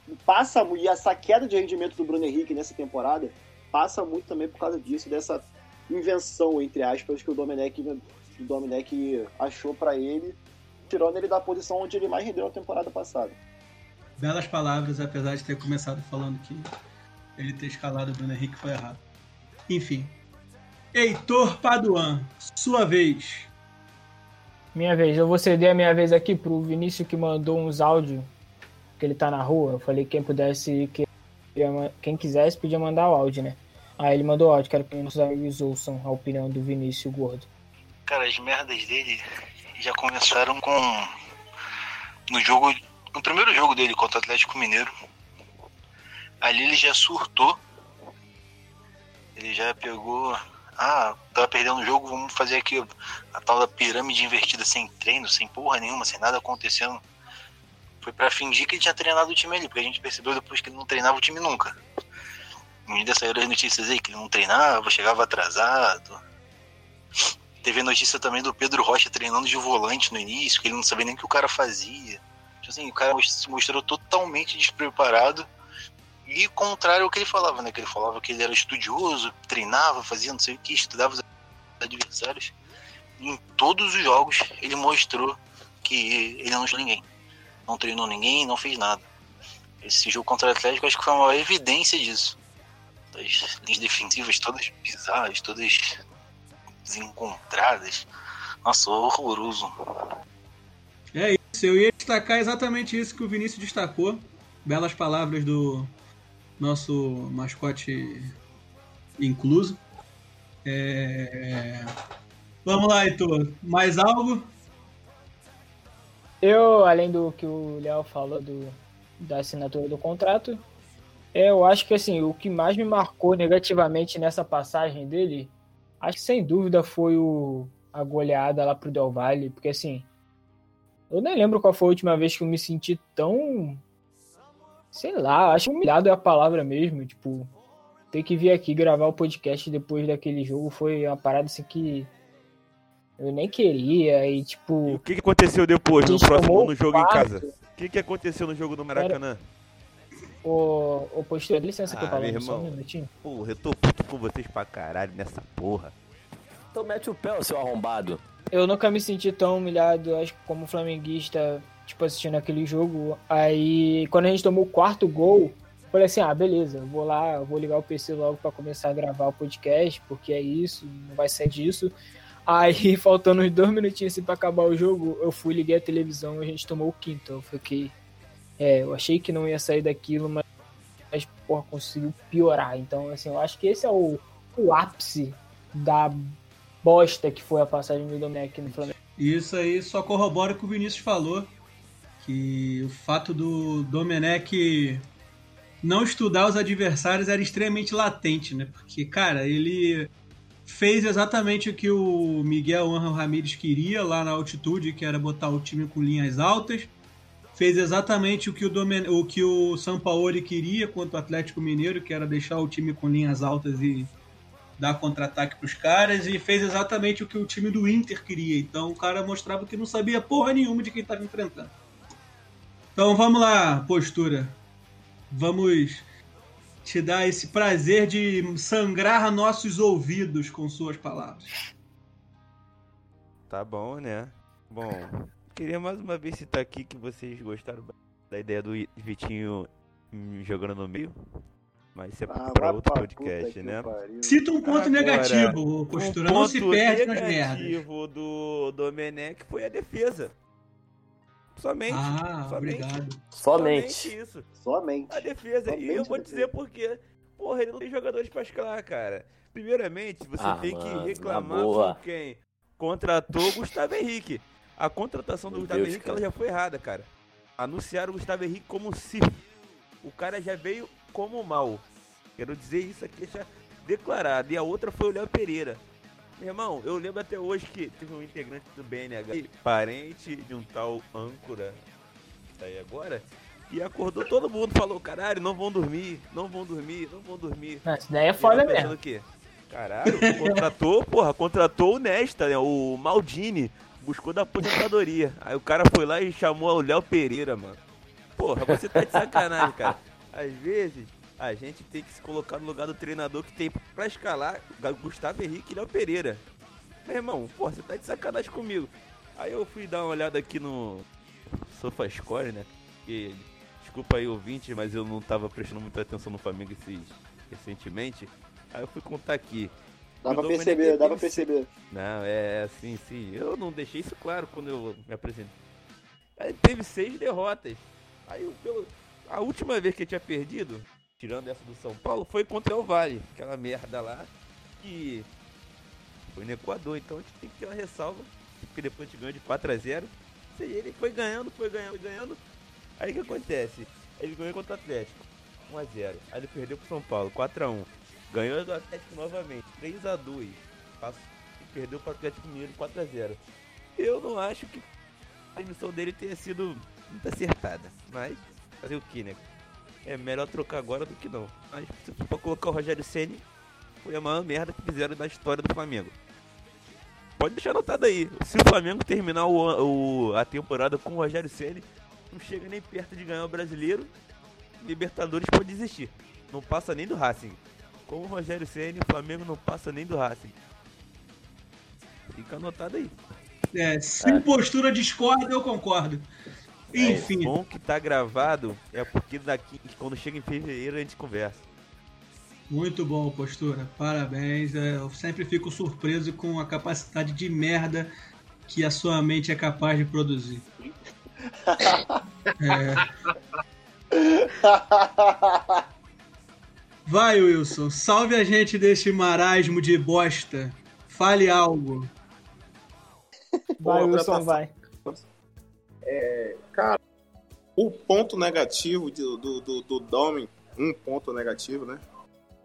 E passa e essa queda de rendimento do Bruno Henrique nessa temporada passa muito também por causa disso, dessa invenção, entre aspas, que o Domenech, o Domenech achou para ele, tirando ele da posição onde ele mais rendeu na temporada passada. Belas palavras, apesar de ter começado falando que ele ter escalado o Bruno Henrique foi errado. Enfim. Heitor Paduan, sua vez. Minha vez, eu vou ceder a minha vez aqui pro Vinícius que mandou uns áudios que ele tá na rua. Eu falei quem pudesse, que, quem quisesse podia mandar o áudio, né? Aí ele mandou áudio, quero que nossos amigos ouçam a opinião do Vinícius Gordo. Cara, as merdas dele já começaram com. No jogo. No primeiro jogo dele contra o Atlético Mineiro. Ali ele já surtou. Ele já pegou. Ah, tava perdendo o jogo, vamos fazer aqui a tal da pirâmide invertida sem treino, sem porra nenhuma, sem nada acontecendo. Foi pra fingir que ele tinha treinado o time ali, porque a gente percebeu depois que ele não treinava o time nunca. Dia saíram as notícias aí que ele não treinava, chegava atrasado. Teve notícia também do Pedro Rocha treinando de volante no início, que ele não sabia nem o que o cara fazia. Tipo assim, o cara se mostrou totalmente despreparado e contrário ao que ele falava, né? Que ele falava que ele era estudioso, treinava, fazia não sei o que, estudava os adversários. Em todos os jogos ele mostrou que ele não tinha ninguém. Não treinou ninguém, não fez nada. Esse jogo contra o Atlético acho que foi uma evidência disso. As linhas defensivas todas bizarras, todas desencontradas. Nossa, horroroso. É isso, eu ia destacar exatamente isso que o Vinícius destacou. Belas palavras do nosso mascote incluso. É... Vamos lá, Heitor. Mais algo? Eu, além do que o Léo falou do, da assinatura do contrato, eu acho que assim, o que mais me marcou negativamente nessa passagem dele, acho que sem dúvida foi o, a goleada lá pro Del Valle, porque assim, eu nem lembro qual foi a última vez que eu me senti tão. Sei lá, acho humilhado é a palavra mesmo. Tipo, ter que vir aqui gravar o podcast depois daquele jogo foi uma parada assim que eu nem queria. E tipo. E o que, que aconteceu depois, no próximo no jogo quarto. em casa? O que, que aconteceu no jogo do Maracanã? Ô, ô postura, licença que eu Ah, falo meu só um irmão. minutinho. Porra, eu tô puto com vocês pra caralho nessa porra. Então mete o pé, seu arrombado. Eu nunca me senti tão humilhado, acho que como flamenguista, tipo, assistindo aquele jogo. Aí, quando a gente tomou o quarto gol, falei assim, ah, beleza, vou lá, vou ligar o PC logo pra começar a gravar o podcast, porque é isso, não vai sair disso. Aí, faltando uns dois minutinhos assim pra acabar o jogo, eu fui, liguei a televisão e a gente tomou o quinto. Eu fiquei... É, eu achei que não ia sair daquilo, mas, mas porra, conseguiu piorar. Então, assim, eu acho que esse é o, o ápice da bosta que foi a passagem do Domenech no Flamengo. Isso aí só corrobora o que o Vinícius falou. Que o fato do Domenech não estudar os adversários era extremamente latente, né? Porque, cara, ele fez exatamente o que o Miguel Angel Ramírez queria lá na altitude, que era botar o time com linhas altas. Fez exatamente o que o, Domen... o, que o Sampaoli queria contra o Atlético Mineiro, que era deixar o time com linhas altas e dar contra-ataque pros caras. E fez exatamente o que o time do Inter queria. Então o cara mostrava que não sabia porra nenhuma de quem estava enfrentando. Então vamos lá, postura. Vamos te dar esse prazer de sangrar nossos ouvidos com suas palavras. Tá bom, né? Bom, queria mais uma vez citar aqui que vocês gostaram da ideia do Vitinho jogando no meio. Mas isso é Ah, pra outro pra podcast, né? Cita um ponto Agora, negativo, postura. um não se ponto perde nas merdas. negativo do Domenech foi a defesa. Somente. Ah, somente, obrigado. Somente. isso. Somente. A defesa. Somente e eu vou dizer por quê. Porra, ele não tem jogadores pra escalar, cara. Primeiramente, você Ah, tem mano, que reclamar com quem contratou o Gustavo Henrique. A contratação do Meu Gustavo Deus, Henrique cara. ela já foi errada, cara. Anunciaram o Gustavo Henrique como si. O cara já veio como mal. Quero dizer isso aqui já declarado. E a outra foi o Léo Pereira. Meu irmão, eu lembro até hoje que teve um integrante do BNH, parente de um tal âncora, tá aí agora, e acordou todo mundo, falou, caralho, não vão dormir, não vão dormir, não vão dormir. Não, isso daí é foda mesmo. o quê? Caralho, contratou, porra, contratou o Nesta, né? O Maldini. Buscou da aposentadoria. Aí o cara foi lá e chamou o Léo Pereira, mano. Porra, você tá de sacanagem, cara. Às vezes, a gente tem que se colocar no lugar do treinador que tem pra escalar Gustavo Henrique e Léo Pereira. Meu irmão, porra, você tá de sacanagem comigo. Aí eu fui dar uma olhada aqui no SofaScore, né? Porque, desculpa aí, ouvinte, mas eu não tava prestando muita atenção no Flamengo esses, recentemente. Aí eu fui contar aqui. Dá O pra perceber, dá pra perceber. Não, é assim, sim. Eu não deixei isso claro quando eu me apresentei. Aí teve seis derrotas. Aí eu, pelo, a última vez que eu tinha perdido, tirando essa do São Paulo, foi contra o Vale. Aquela merda lá que foi no Equador. Então a gente tem que ter uma ressalva. Porque depois a gente ganhou de 4 a 0 E ele foi ganhando, foi ganhando, foi ganhando. Aí o que acontece? Ele ganhou contra o Atlético. 1 a 0 Aí ele perdeu pro São Paulo, 4 a 1 Ganhou do Atlético novamente, 3x2. E perdeu para o Atlético Mineiro 4x0. Eu não acho que a emissão dele tenha sido muito acertada. Mas, fazer o que, né? É melhor trocar agora do que não. Mas se for pra colocar o Rogério Senni, foi a maior merda que fizeram na história do Flamengo. Pode deixar anotado aí. Se o Flamengo terminar o, o a temporada com o Rogério Senni, não chega nem perto de ganhar o brasileiro. Libertadores pode desistir. Não passa nem do Racing. Com o Rogério Senni, o Flamengo não passa nem do Racing. Fica anotado aí. É, se é. postura discorda, eu concordo. Enfim. É, bom que tá gravado é porque daqui, quando chega em fevereiro, a gente conversa. Muito bom, postura. Parabéns. É, eu sempre fico surpreso com a capacidade de merda que a sua mente é capaz de produzir. É. Vai, Wilson. Salve a gente deste marasmo de bosta. Fale algo. Vai, Wilson, vai. É, cara, o ponto negativo do, do, do, do um ponto negativo, né?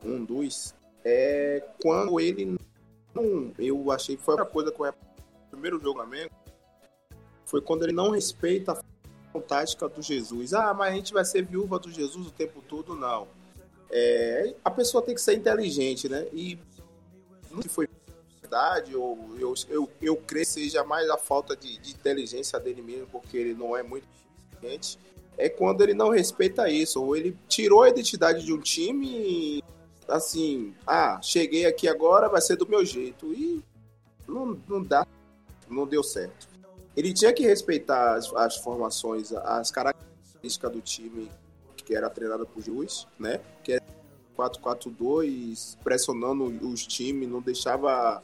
Um dos, é quando ele não. Eu achei que foi a coisa com o primeiro jogo. Foi quando ele não respeita a tática do Jesus. Ah, mas a gente vai ser viúva do Jesus o tempo todo, não. É, a pessoa tem que ser inteligente, né? E não foi verdade, ou eu, eu, eu creio que seja mais a falta de, de inteligência dele mesmo, porque ele não é muito inteligente, é quando ele não respeita isso, ou ele tirou a identidade de um time e, assim, ah, cheguei aqui agora, vai ser do meu jeito, e não, não dá, não deu certo. Ele tinha que respeitar as, as formações, as características do time que era treinado por Juiz, né? Que é 4-4-2, pressionando os times, não deixava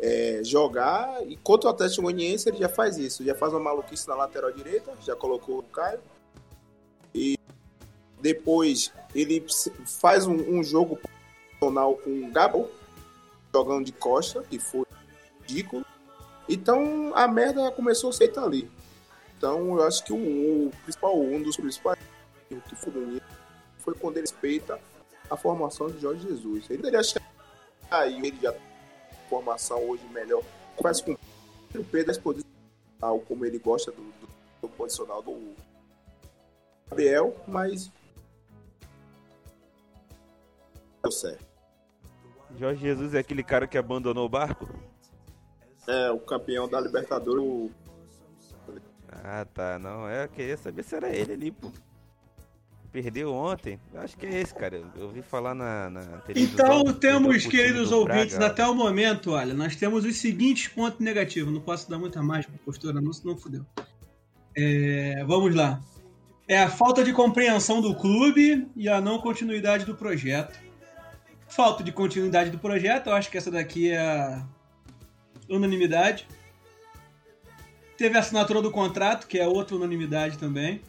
é, jogar. E contra o Atlético Goianiense ele já faz isso. Já faz uma maluquice na lateral direita, já colocou o Caio. E depois ele faz um, um jogo profissional com o Gabo, jogando de costa, que foi ridículo. Então a merda começou a ser ali. Então eu acho que o, o principal, um dos principais que foi bonito foi quando ele respeita a formação de Jorge Jesus. Ele deveria chegar aí, ele já formação hoje melhor. Faz com o Pedro poder como ele gosta do, do, do posicional do Gabriel, mas deu certo. Jorge Jesus é aquele cara que abandonou o barco? É, o campeão da Libertadores. Ah, tá. Não, é, eu queria saber se era ele ali, pô perdeu ontem. Acho que é esse, cara. Eu ouvi falar na, na televisão. Então temos, queridos ouvintes, Braga. até o momento, olha, nós temos os seguintes pontos negativos. Não posso dar muita mais pra postura, não, senão fudeu. É, vamos lá. É a falta de compreensão do clube e a não continuidade do projeto. Falta de continuidade do projeto, eu acho que essa daqui é a unanimidade. Teve a assinatura do contrato, que é outra unanimidade também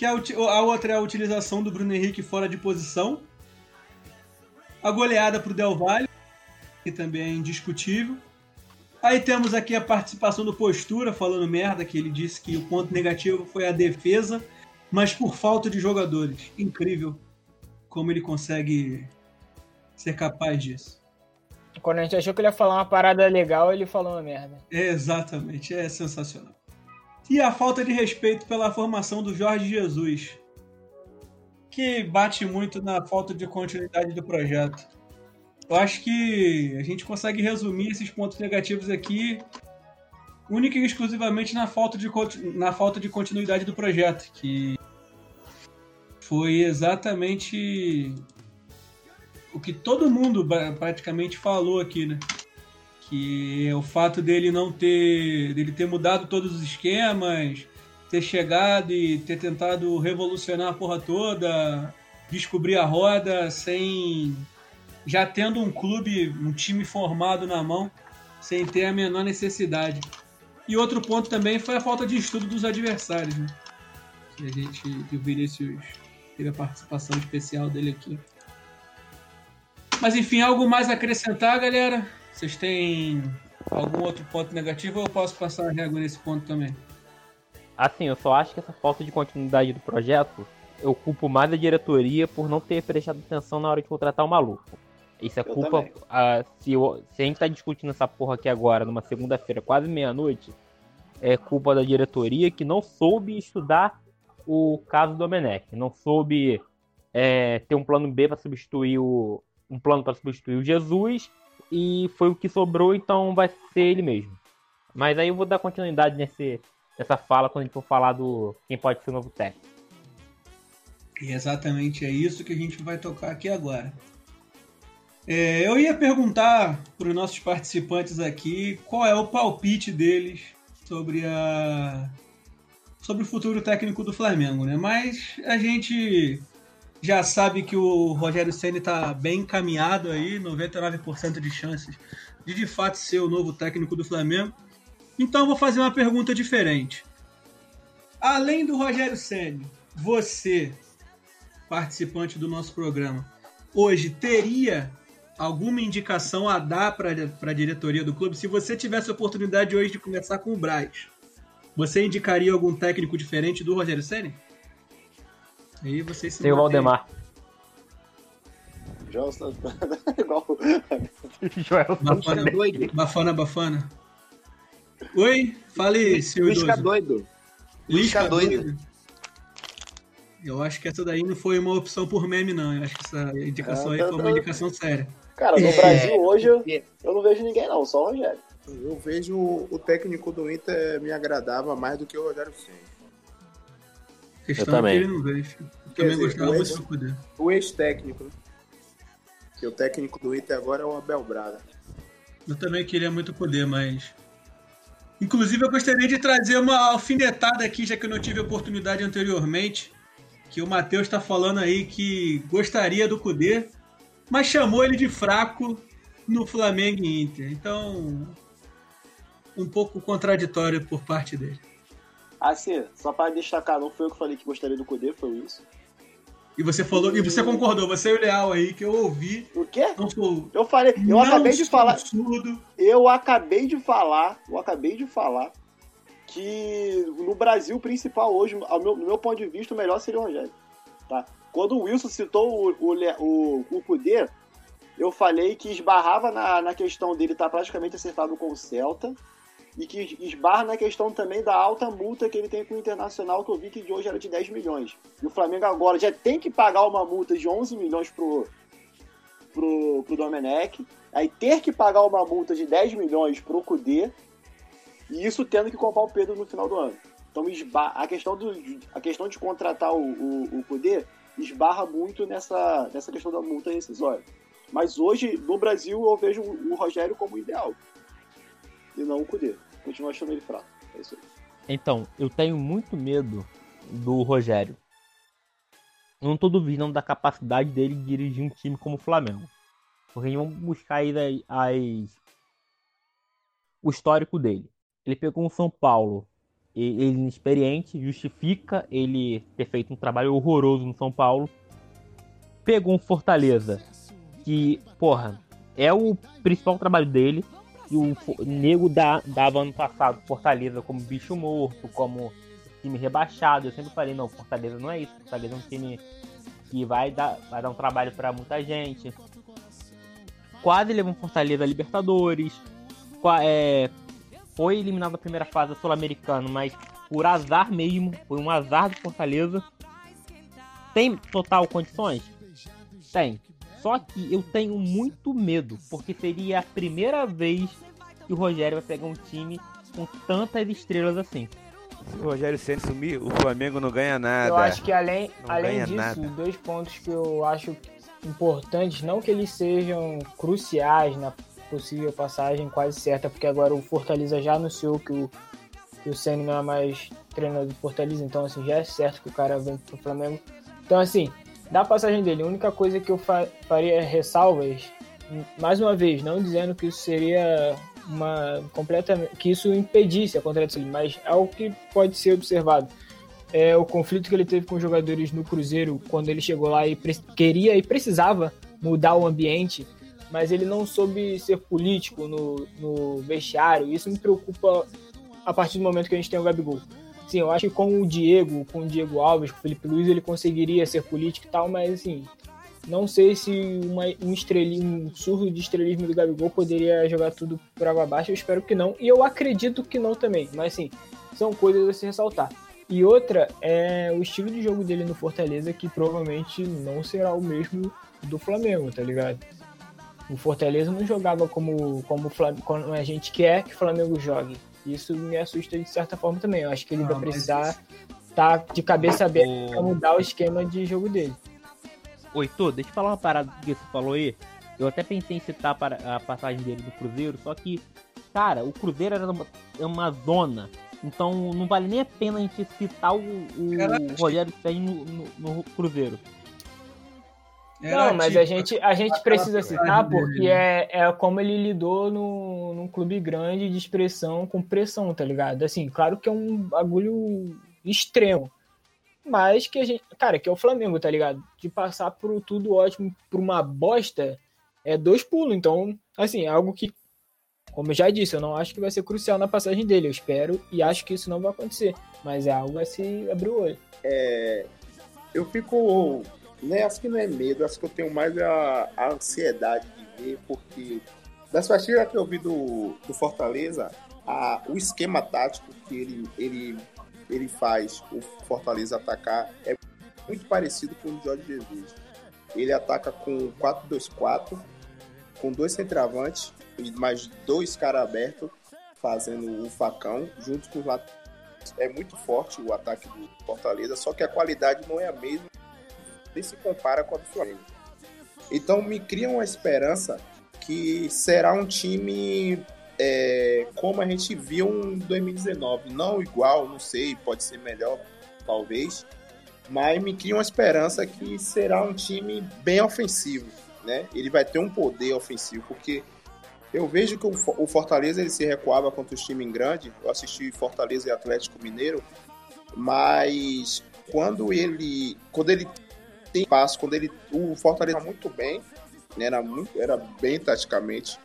que a, a outra é a utilização do Bruno Henrique fora de posição. A goleada para o Del Valle, que também é indiscutível. Aí temos aqui a participação do Postura falando merda, que ele disse que o ponto negativo foi a defesa, mas por falta de jogadores. Incrível como ele consegue ser capaz disso. Quando a gente achou que ele ia falar uma parada legal, ele falou uma merda. É, exatamente, é sensacional e a falta de respeito pela formação do Jorge Jesus, que bate muito na falta de continuidade do projeto. Eu acho que a gente consegue resumir esses pontos negativos aqui única e exclusivamente na falta de, na falta de continuidade do projeto, que foi exatamente o que todo mundo praticamente falou aqui, né? Que é o fato dele não ter dele ter mudado todos os esquemas, ter chegado e ter tentado revolucionar a porra toda, descobrir a roda sem já tendo um clube, um time formado na mão, sem ter a menor necessidade. E outro ponto também foi a falta de estudo dos adversários, né? Que a gente, que o Vinícius teve a participação especial dele aqui. Mas enfim, algo mais a acrescentar, galera? Vocês têm algum outro ponto negativo ou eu posso passar a régua nesse ponto também? Assim, eu só acho que essa falta de continuidade do projeto eu culpo mais a diretoria por não ter prestado atenção na hora de contratar o maluco. Isso é Eu culpa. ah, se, eu- se a gente tá discutindo essa porra aqui agora, numa segunda-feira, quase meia-noite, é culpa da diretoria que não soube estudar o caso do Domenech. Não soube é, ter um plano B para substituir o. um plano para substituir o Jesus. E foi o que sobrou, então vai ser ele mesmo. Mas aí eu vou dar continuidade nesse, nessa fala quando a gente for falar do quem pode ser o novo técnico. E exatamente é isso que a gente vai tocar aqui agora. É, eu ia perguntar para os nossos participantes aqui qual é o palpite deles sobre a sobre o futuro técnico do Flamengo, né? Mas a gente já sabe que o Rogério Ceni está bem encaminhado aí, 99% de chances de de fato ser o novo técnico do Flamengo. Então vou fazer uma pergunta diferente. Além do Rogério Ceni, você participante do nosso programa, hoje teria alguma indicação a dar para a diretoria do clube? Se você tivesse a oportunidade hoje de conversar com o Braz, você indicaria algum técnico diferente do Rogério Ceni? Aí vocês se Tem o. Valdemar. João Santana, igual. Joel Bafana, doido. bafana, bafana. Oi, fale, seu idoso. doido. Luiz fica doido. Eu acho que essa daí não foi uma opção por meme, não. Eu acho que essa indicação Ah, aí tá- foi uma tá- indicação séria. Cara, no É, Brasil hoje eu, porque- eu não vejo ninguém, não, só o Rogério. Eu vejo o técnico do Inter me agradava mais do que o Rogério Ceni. A questão Eu também. é que ele não vejo. Eu também dizer, gostava o muito ex- do poder. O ex-técnico, né? Que o técnico do Inter agora é o Abel Braga. Eu também queria muito poder, mas. Inclusive, eu gostaria de trazer uma alfinetada aqui, já que eu não tive oportunidade anteriormente. Que o Matheus está falando aí que gostaria do Kudê, mas chamou ele de fraco no Flamengo e Inter. Então, um pouco contraditório por parte dele. Assim, só para destacar, não foi eu que falei que gostaria do Cudê, foi isso. E você falou, e você concordou, você e o Leal aí, que eu ouvi. O quê? Não sou. Eu falei, eu acabei de falar, surdo. eu acabei de falar, eu acabei de falar que no Brasil principal hoje, ao meu, no meu ponto de vista, o melhor seria o Rogério. Tá? Quando o Wilson citou o, o, o, o Kudê, eu falei que esbarrava na, na questão dele estar praticamente acertado com o Celta e que esbarra na questão também da alta multa que ele tem com o Internacional, que eu vi que de hoje era de 10 milhões. E o Flamengo agora já tem que pagar uma multa de 11 milhões pro, pro, pro Domenech, aí ter que pagar uma multa de 10 milhões pro Kudê, e isso tendo que comprar o Pedro no final do ano. Então a, questão do, a questão de contratar o, o, o Kudê esbarra muito nessa, nessa questão da multa rescisória. Mas hoje, no Brasil, eu vejo o Rogério como ideal. E não o Kudê. Continuo achando ele fraco. É isso aí. Então, eu tenho muito medo do Rogério. Eu não tô duvidando da capacidade dele de dirigir um time como o Flamengo. Porque vamos buscar aí as, o histórico dele. Ele pegou um São Paulo, ele inexperiente, justifica ele ter feito um trabalho horroroso no São Paulo. Pegou um Fortaleza, que, porra, é o principal trabalho dele. E o Nego dá- dava ano passado Fortaleza como bicho morto, como time rebaixado. Eu sempre falei, não, Fortaleza não é isso. Fortaleza é um time que vai dar, vai dar um trabalho pra muita gente. Quase levou Fortaleza a Libertadores. É, foi eliminado na primeira fase da Sul-Americana, mas por azar mesmo, foi um azar do Fortaleza. Tem total condições? Tem. Só que eu tenho muito medo, porque seria a primeira vez que o Rogério vai pegar um time com tantas estrelas assim. Se o Rogério Ceni sumir, o Flamengo não ganha nada. Eu acho que além, Não além disso, nada. dois pontos que eu acho importantes, não que eles sejam cruciais na possível passagem quase certa, porque agora o Fortaleza já anunciou que o, que o Senna não é mais treinador do Fortaleza, então assim, já é certo que o cara vem pro Flamengo. Então assim, da passagem dele, a única coisa que eu fa- faria é ressalvas, mais uma vez, não dizendo que isso seria uma completamente que isso impedisse a contratação, dele, mas é algo que pode ser observado é, o conflito que ele teve com os jogadores no Cruzeiro quando ele chegou lá e queria e precisava mudar o ambiente, mas ele não soube ser político no, no vestiário. Isso me preocupa a partir do momento que a gente tem o Gabigol. Sim, eu acho que com o Diego, com o Diego Alves, com o Felipe Luiz, ele conseguiria ser político e tal, mas assim, não sei se uma, um, um surro de estrelismo do Gabigol poderia jogar tudo por água abaixo. Eu espero que não. E eu acredito que não também. Mas assim, são coisas a se ressaltar. E outra é o estilo de jogo dele no Fortaleza, que provavelmente não será o mesmo do Flamengo, tá ligado? O Fortaleza não jogava como, como, como a gente quer que o Flamengo jogue. Isso me assusta de certa forma também. Eu acho que ele vai precisar estar tá de cabeça aberta para mudar o esquema de jogo dele. Oi, Tô, deixa eu falar uma parada que você falou aí. Eu até pensei em citar a passagem dele do Cruzeiro, só que, cara, o Cruzeiro era uma, é uma zona. Então não vale nem a pena a gente citar o, o Rogério Senna no, no, no, Cruzeiro. Não, mas a gente, a gente precisa citar porque é, é como ele lidou no, num clube grande de expressão com pressão, tá ligado? Assim, claro que é um bagulho extremo mas que a gente, cara, que é o Flamengo, tá ligado? De passar por tudo ótimo por uma bosta é dois pulos. Então, assim, é algo que, como eu já disse, eu não acho que vai ser crucial na passagem dele. Eu espero e acho que isso não vai acontecer. Mas é algo a se abrir o olho. É, eu fico. Né, acho que não é medo, acho que eu tenho mais a, a ansiedade de ver, porque das partidas que eu vi do, do Fortaleza, a, o esquema tático que ele, ele ele faz o Fortaleza atacar é muito parecido com o Jorge Jesus. Ele ataca com 4-2-4, com dois centravantes e mais dois caras abertos fazendo o facão, junto com os laterais. É muito forte o ataque do Fortaleza, só que a qualidade não é a mesma nem se compara com a do Flamengo. Então me cria uma esperança que será um time é, como a gente viu em 2019. Não igual, não sei, pode ser melhor, talvez. Mas me cria uma esperança que será um time bem ofensivo. Né? Ele vai ter um poder ofensivo, porque eu vejo que o Fortaleza ele se recuava contra os times grandes. Eu assisti Fortaleza e Atlético Mineiro, mas quando ele quando ele tem passo, quando ele o Fortaleza muito bem, né? era muito era bem taticamente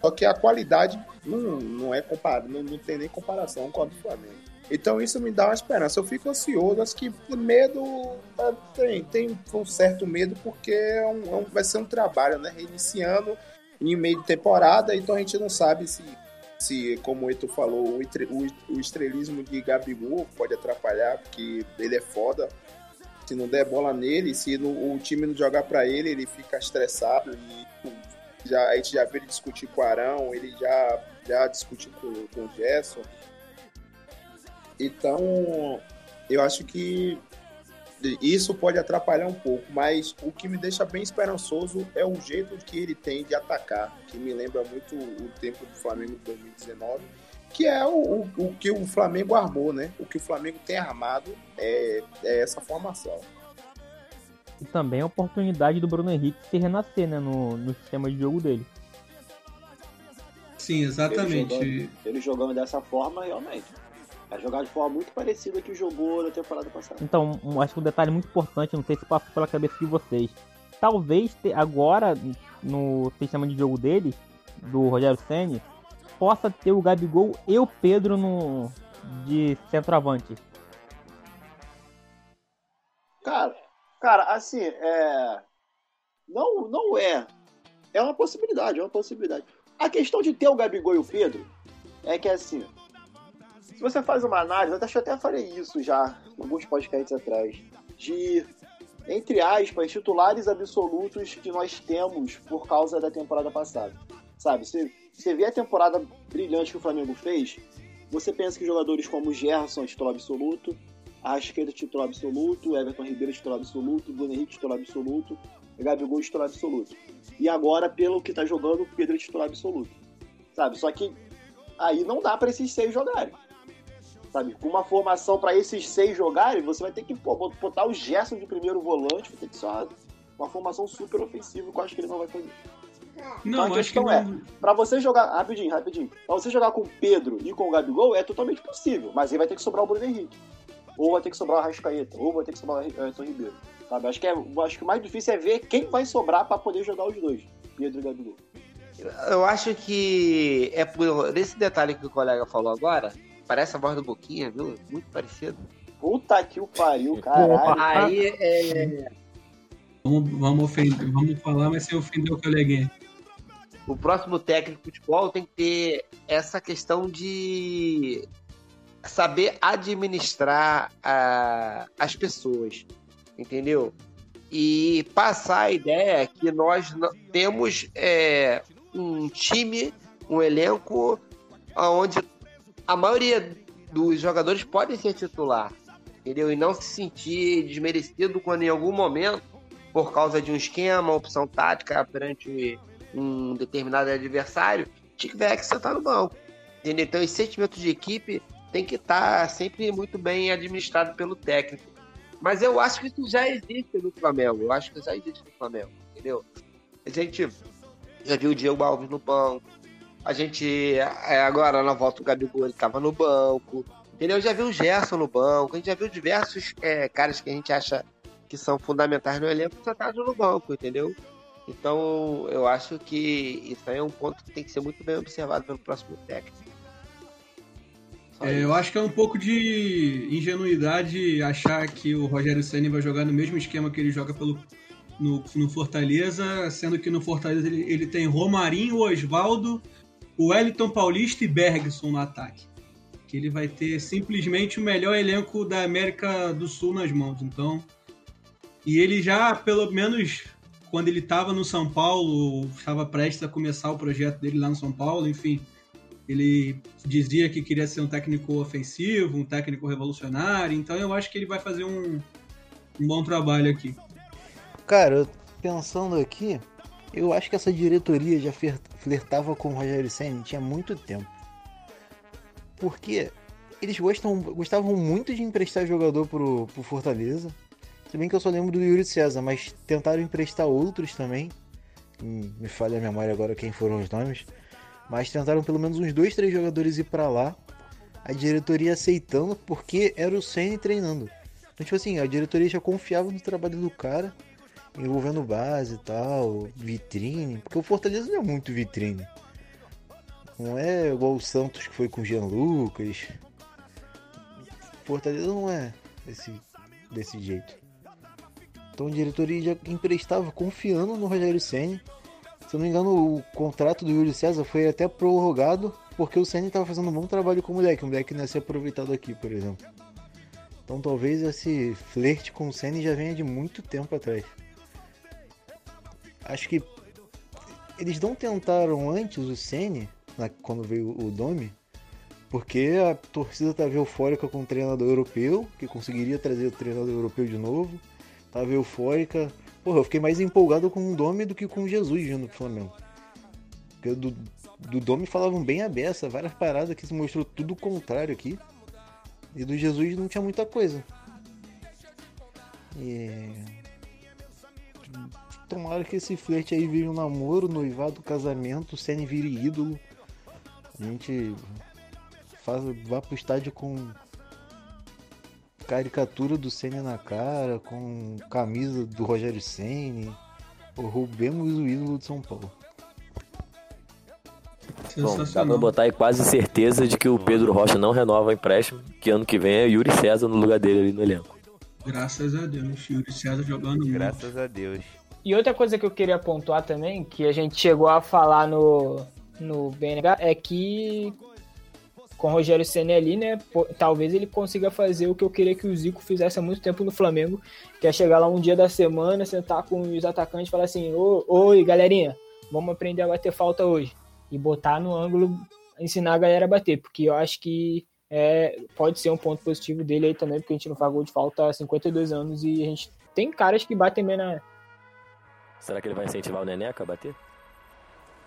só que a qualidade não, não é comparada, não, não tem nem comparação com a do Flamengo. Então isso me dá uma esperança. Eu fico ansioso, acho que medo é, tem, tem um certo medo porque é um, é um, vai ser um trabalho, né? Reiniciando em meio de temporada, então a gente não sabe se, se como o falou, o, o, o estrelismo de Gabigol pode atrapalhar, porque ele é foda. Se não der bola nele, se no, o time não jogar para ele, ele fica estressado e já, a gente já viu ele discutir com o Arão, ele já, já discutiu com, com o Gerson. Então, eu acho que isso pode atrapalhar um pouco, mas o que me deixa bem esperançoso é o jeito que ele tem de atacar, que me lembra muito o tempo do Flamengo de 2019, que é o, o, o que o Flamengo armou, né? O que o Flamengo tem armado é, é essa formação. E também a oportunidade do Bruno Henrique se renascer né, no, no sistema de jogo dele. Sim, exatamente. Ele jogando, ele jogando dessa forma, realmente. Vai jogar de forma muito parecida que jogou na temporada passada. Então, acho que um detalhe muito importante, não sei se passou pela cabeça de vocês. Talvez agora, no sistema de jogo dele, do Rogério Senni, possa ter o Gabigol e o Pedro no, de centroavante. Cara, Cara, assim, é. Não, não é. É uma possibilidade, é uma possibilidade. A questão de ter o Gabigol e o Pedro é que, assim, se você faz uma análise, eu até falei isso já, alguns podcasts atrás, de, entre aspas, titulares absolutos que nós temos por causa da temporada passada. Sabe, você, você vê a temporada brilhante que o Flamengo fez, você pensa que jogadores como Gerson é titular absoluto, Arrascaeta titular absoluto, Everton Ribeiro titular absoluto, Bruno Henrique titular absoluto, Gabigol titular absoluto. E agora, pelo que tá jogando, Pedro titular absoluto. Sabe? Só que aí não dá para esses seis jogarem. Sabe? Com uma formação para esses seis jogarem, você vai ter que pô, botar o Gerson de primeiro volante, vai ter que ser uma formação super ofensiva, que eu acho que ele não vai fazer. Não, então, a questão que não... é, pra você jogar, rapidinho, rapidinho, pra você jogar com o Pedro e com o Gabigol é totalmente possível, mas aí vai ter que sobrar o Bruno Henrique ou vai ter que sobrar o Arrascaeta, ou vai ter que sobrar o Everton Ribeiro. Sabe? Acho que, é, acho que o mais difícil é ver quem vai sobrar para poder jogar os dois, Pedro e Gabigol. Eu acho que é por esse detalhe que o colega falou agora, parece a voz do Boquinha, viu? Muito parecido. Puta que o pariu, caralho. Aí, é, Vamos, vamos, ofender, vamos falar, mas sem ofender o coleguinha. O próximo técnico de futebol tem que ter essa questão de saber administrar a- as pessoas, entendeu? E passar a ideia que nós temos é, um time, um elenco onde a maioria dos jogadores podem ser titular, entendeu? E não se sentir desmerecido quando em algum momento, por causa de um esquema, opção tática perante um determinado adversário, tiver que sentar no banco. Entendeu? Então, esse sentimento de equipe tem que estar sempre muito bem administrado pelo técnico. Mas eu acho que isso já existe no Flamengo. Eu acho que já existe no Flamengo, entendeu? A gente já viu o Diego Alves no banco. A gente, é, agora na volta o Gabigol, ele estava no banco. Entendeu? Já viu o Gerson no banco. A gente já viu diversos é, caras que a gente acha que são fundamentais no elenco sentados no banco, entendeu? Então, eu acho que isso aí é um ponto que tem que ser muito bem observado pelo próximo técnico. É, eu acho que é um pouco de ingenuidade achar que o Rogério Ceni vai jogar no mesmo esquema que ele joga pelo, no, no Fortaleza, sendo que no Fortaleza ele, ele tem Romarinho, Osvaldo, o Wellington Paulista e Bergson no ataque. Que ele vai ter simplesmente o melhor elenco da América do Sul nas mãos. Então, e ele já, pelo menos quando ele estava no São Paulo, estava prestes a começar o projeto dele lá no São Paulo, enfim, ele dizia que queria ser um técnico ofensivo, um técnico revolucionário, então eu acho que ele vai fazer um, um bom trabalho aqui. Cara, pensando aqui, eu acho que essa diretoria já flertava com o Rogério Senna tinha muito tempo. Porque eles gostam, gostavam muito de emprestar jogador pro, pro Fortaleza. Se bem que eu só lembro do Yuri César, mas tentaram emprestar outros também. Hum, Me falha a memória agora quem foram os nomes. Mas tentaram pelo menos uns dois, três jogadores ir pra lá. A diretoria aceitando porque era o Senna treinando. Então, tipo assim, a diretoria já confiava no trabalho do cara envolvendo base e tal, vitrine, porque o Fortaleza não é muito vitrine. Não é igual o Santos que foi com o Jean Lucas. Fortaleza não é desse, desse jeito. Então a diretoria já emprestava confiando no Rogério Senna. Se eu não me engano, o contrato do Yuri César foi até prorrogado porque o Senna estava fazendo um bom trabalho com o moleque. O moleque não ia ser aproveitado aqui, por exemplo. Então talvez esse flerte com o Senna já venha de muito tempo atrás. Acho que eles não tentaram antes o Senna, na- quando veio o Domi, porque a torcida estava eufórica com o treinador europeu, que conseguiria trazer o treinador europeu de novo. Tava eufórica. Porra, eu fiquei mais empolgado com o Domi do que com o Jesus vindo pro Flamengo. Porque do, do Domi falavam bem a beça, várias paradas que se mostrou tudo o contrário aqui. E do Jesus não tinha muita coisa. E. Tomara que esse flerte aí vire um namoro, noivado, casamento, Senna vire ídolo. A gente faz, vá pro estádio com caricatura do Senna na cara, com camisa do Rogério Senna. Roubemos o ídolo de São Paulo. Bom, dá pra botar aí quase certeza de que o Pedro Rocha não renova o empréstimo, que ano que vem é Yuri César no lugar dele ali no elenco. Graças a Deus. Yuri César jogando muito. Graças a Deus. E outra coisa que eu queria pontuar também, que a gente chegou a falar no, no BNH, é que com o Rogério Senna ali, né, pô, talvez ele consiga fazer o que eu queria que o Zico fizesse há muito tempo no Flamengo, que é chegar lá um dia da semana, sentar com os atacantes e falar assim, "Ô, oi, galerinha, vamos aprender a bater falta hoje. E botar no ângulo, ensinar a galera a bater, porque eu acho que é, pode ser um ponto positivo dele aí também, porque a gente não faz gol de falta há 52 anos e a gente tem caras que batem bem na, Será que ele vai incentivar o Neneca a bater?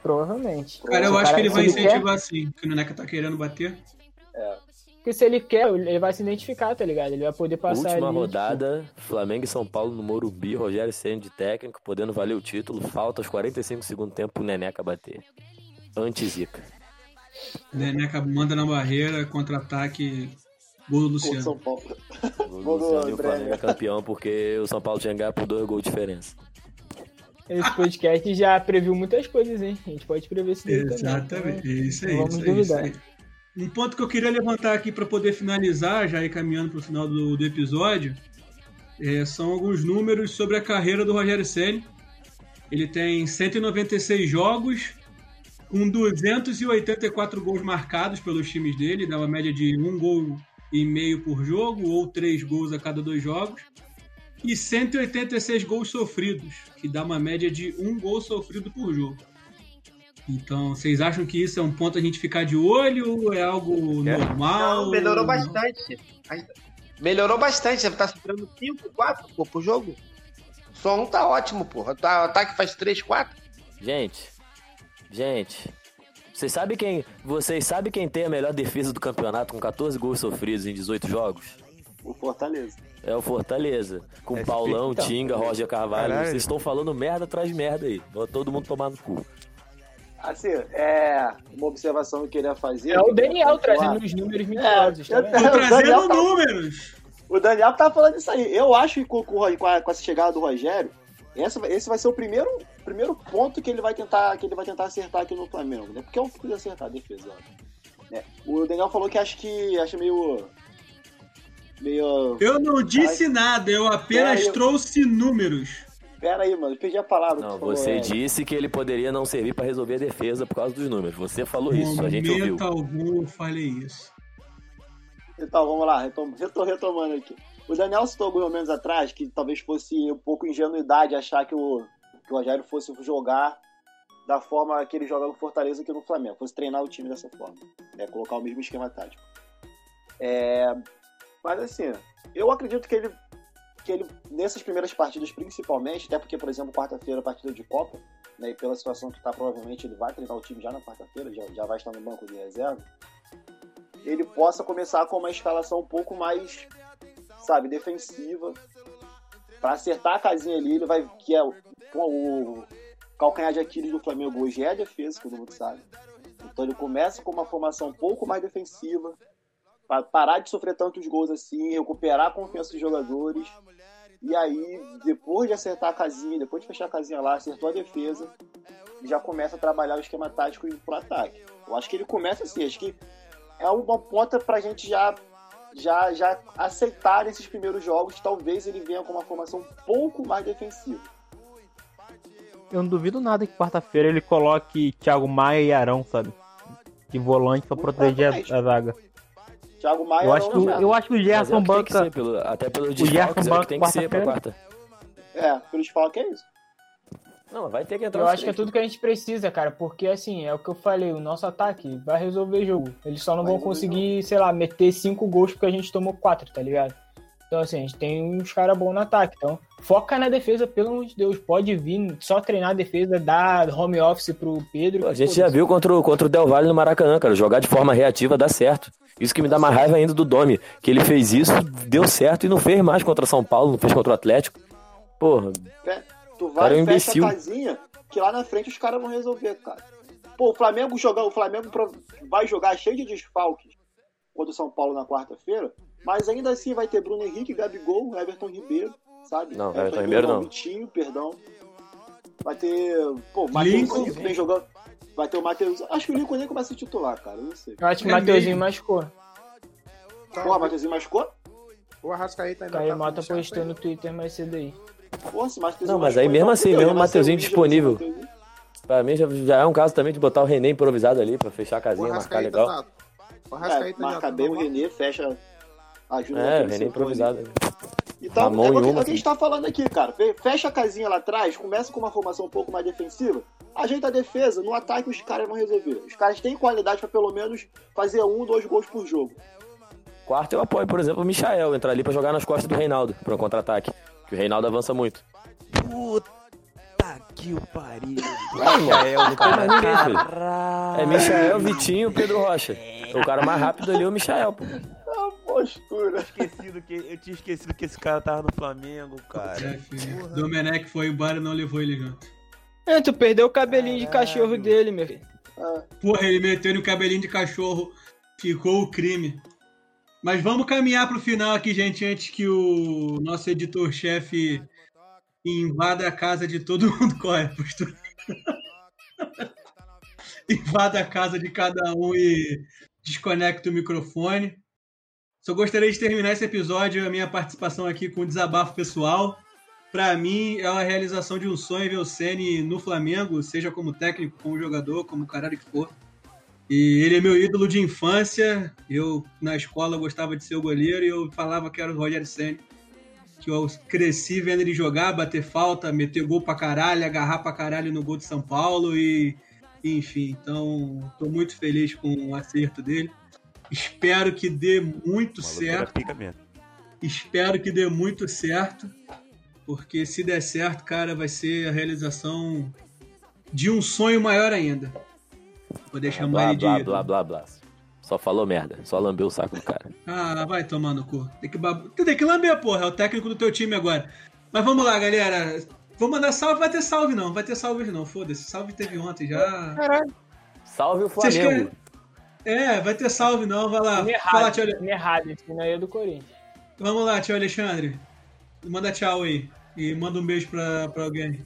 Provavelmente. Cara, eu acho que ele vai quer- incentivar sim, que o Neneca tá querendo bater. Porque se ele quer, ele vai se identificar, tá ligado? Ele vai poder passar Última ali. rodada, Flamengo e São Paulo no Morumbi, Rogério Senna de técnico, podendo valer o título, falta aos 45 do segundo tempo o Neneca bater. Anti-Zica. Neneca manda na barreira, contra-ataque, gol do Luciano. São Paulo. O Gol do Luciano e o Flamengo né? é campeão porque o São Paulo tinha ganhado por dois gols de diferença. Esse podcast já previu muitas coisas, hein? A gente pode prever isso daí também. Exatamente. então Isso aí, Vamos isso aí, isso duvidar. aí. Um ponto que eu queria levantar aqui para poder finalizar, já ir caminhando para o final do, do episódio, é, são alguns números sobre a carreira do Rogério Ceni. Ele tem 196 jogos, com 284 gols marcados pelos times dele, dá uma média de um gol e meio por jogo, ou três gols a cada dois jogos, e 186 gols sofridos, que dá uma média de um gol sofrido por jogo. Então, vocês acham que isso é um ponto a gente ficar de olho? É algo normal? Não, melhorou bastante. Melhorou bastante. Você tá sofrendo 5, 4 pô, por jogo. Só um tá ótimo, porra. O ataque faz 3, 4. Gente, gente. Vocês sabem quem, vocês sabem quem tem a melhor defesa do campeonato com 14 gols sofridos em 18 jogos? O Fortaleza. É o Fortaleza. Com SP, Paulão, então. Tinga, Roger Carvalho. Caralho. Vocês estão falando merda atrás de merda aí. Todo mundo tomar no cu. Assim, é uma observação que eu queria fazer. É o Daniel falar. trazendo os números mentirosos. tá eu- vendo? o Tô trazendo Daniel tá- números. O Daniel tá falando isso aí. Eu acho que com, com, com a, com essa chegada do Rogério, essa, esse vai ser o primeiro, primeiro ponto que ele vai tentar que ele vai tentar acertar aqui no Flamengo, né? Porque é o que precisa acertar a defesa. Né? O Daniel falou que acha que acha meio meio Eu não disse nada, eu apenas eu- trouxe números. Pera aí, mano, eu perdi a palavra. Não, falou, você é. disse que ele poderia não servir pra resolver a defesa por causa dos números. Você falou isso, a gente ouviu. momento algum eu falei isso. Então, vamos lá, retom retom- retomando aqui. O Daniel citou alguns momentos atrás que talvez fosse um pouco ingenuidade achar que o, que o Rogério fosse jogar da forma que ele joga no Fortaleza aqui no Flamengo, fosse treinar o time dessa forma, né, colocar o mesmo esquema tático. É, mas assim, eu acredito que ele, que ele, nessas primeiras partidas principalmente, até porque, por exemplo, quarta-feira, partida de Copa, né, e pela situação que está, provavelmente ele vai treinar o time já na quarta-feira, já, já vai estar no banco de reserva, ele possa começar com uma escalação um pouco mais, sabe, defensiva. Pra acertar a casinha ali, ele vai. Que é o, o calcanhar de Aquiles do Flamengo hoje é a defesa, que todo mundo sabe. Então ele começa com uma formação um pouco mais defensiva, para parar de sofrer tantos gols assim, recuperar a confiança dos jogadores. E aí, depois de acertar a casinha, depois de fechar a casinha lá, acertou a defesa, já começa a trabalhar o esquema tático pro ataque. Eu acho que ele começa assim, acho que é uma ponta pra gente já, já, já aceitar nesses primeiros jogos. Talvez ele venha com uma formação um pouco mais defensiva. Eu não duvido nada que quarta-feira ele coloque Thiago Maia e Arão, sabe? De volante pra proteger a, a zaga. Thiago Maia Eu acho que, o- eu acho que o é Gerson o que tem que banca. ser, pelo- até pelo Gerson desfalques, é o que banca tem que ser pra quarta. É, falam que é isso. Não, vai ter que entrar Eu acho que é tudo que a gente precisa, cara, porque assim, é o que eu falei, o nosso ataque vai resolver jogo. Eles só não Vai vão conseguir, sei lá, meter cinco gols porque a gente tomou quatro, tá ligado? Então, assim, a gente tem uns caras bons no ataque. Então, foca na defesa, pelo amor de Deus. Pode vir, só treinar a defesa, dar home office pro Pedro. Pô, A gente já viu contra o, contra o Del Valle no Maracanã, cara. Jogar de forma reativa dá certo. Isso que me dá mais raiva ainda do Domi. Que ele fez isso, deu certo e não fez mais contra São Paulo, não fez contra o Atlético. Porra, Tu Cara, vai é um fecha imbecil. a casinha, que lá na frente os caras vão resolver, cara. Pô, o Flamengo jogar, o Flamengo vai jogar cheio de desfalques contra o São Paulo na quarta-feira, mas ainda assim vai ter Bruno Henrique, Gabigol, Everton Ribeiro, sabe? Não, Everton Ribeiro não. Vitinho, perdão. Vai ter, pô, Lincoln. Matheusinho que vem jogando. Vai ter o Matheus. Acho que o Lincoln nem começa a titular, cara. Não sei. Eu acho que o É Mateuzinho mesmo. machucou. Porra, Matheusinho machucou? O Arrascaeta ainda Caio tá Mota postou no Twitter mais cedo aí. Se Matheusinho Não, mas aí mesmo então assim, mesmo o Matheusinho disponível. o Matheusinho. pra mim já, já é um caso também de botar o René improvisado ali pra fechar a O casinha, marcar legal. tá. O É, Arrascaeta marca tá bem o Renê, fecha. Ajuda É, setor improvisado. ali. Então, Ramon é e o que, uma, é o que a assim. gente tá falando aqui, cara. Fe- Fecha a casinha lá atrás, começa com uma formação um pouco mais defensiva, ajeita a defesa, no ataque os caras vão resolver. Os caras têm qualidade pra pelo menos fazer um, dois gols por jogo. Quarto eu apoio, por exemplo, o Michael entrar ali pra jogar nas costas do Reinaldo, pra um contra-ataque. Que o Reinaldo avança muito. Puta que o pariu. Mais ninguém, filho. Caralho. É Michael, Vitinho Pedro Rocha. O cara mais rápido ali é o Michael, pô. Postura. Esquecido que, eu tinha esquecido que esse cara tava no Flamengo, cara. É. Domenech foi embora e não levou ele junto. É, tu perdeu o cabelinho de Caralho. cachorro dele, meu filho. Ah, Porra, ele meteu no cabelinho de cachorro. Ficou o crime. Mas vamos caminhar pro final aqui, gente, antes que o nosso editor-chefe invada a casa de todo mundo. Qual é a postura? invada a casa de cada um e desconecto o microfone. Só gostaria de terminar esse episódio, a minha participação aqui com um desabafo pessoal. Para mim, é a realização de um sonho ver o Ceni no Flamengo, seja como técnico, como jogador, como caralho que for. E ele é meu ídolo de infância. Eu, na escola, gostava de ser o goleiro e eu falava que era o Rogério Senna. Que eu cresci vendo ele jogar, bater falta, meter gol pra caralho, agarrar pra caralho no gol de São Paulo e, enfim. Então, tô muito feliz com o acerto dele. Espero que dê muito certo. Espero que dê muito certo. Porque se der certo, cara, vai ser a realização de um sonho maior ainda. Poder chamar blá, ele de. blá, blá, blá, blá. Só falou merda. Só lambeu o saco do cara. Ah, vai tomar no cu. Tem que, bab... Tu tem que lamber, porra. É o técnico do teu time agora. Mas vamos lá, galera. Vou mandar salve. Vai ter salve, não. Vai ter salve, não. Foda-se. Salve teve ontem já. Caralho. Salve o Vocês Flamengo. É, vai ter salve, não. Vai lá. Errado, errado. Esse aí é do Corinthians. Vamos lá, tio Alexandre. Manda tchau aí. E manda um beijo pra, pra alguém.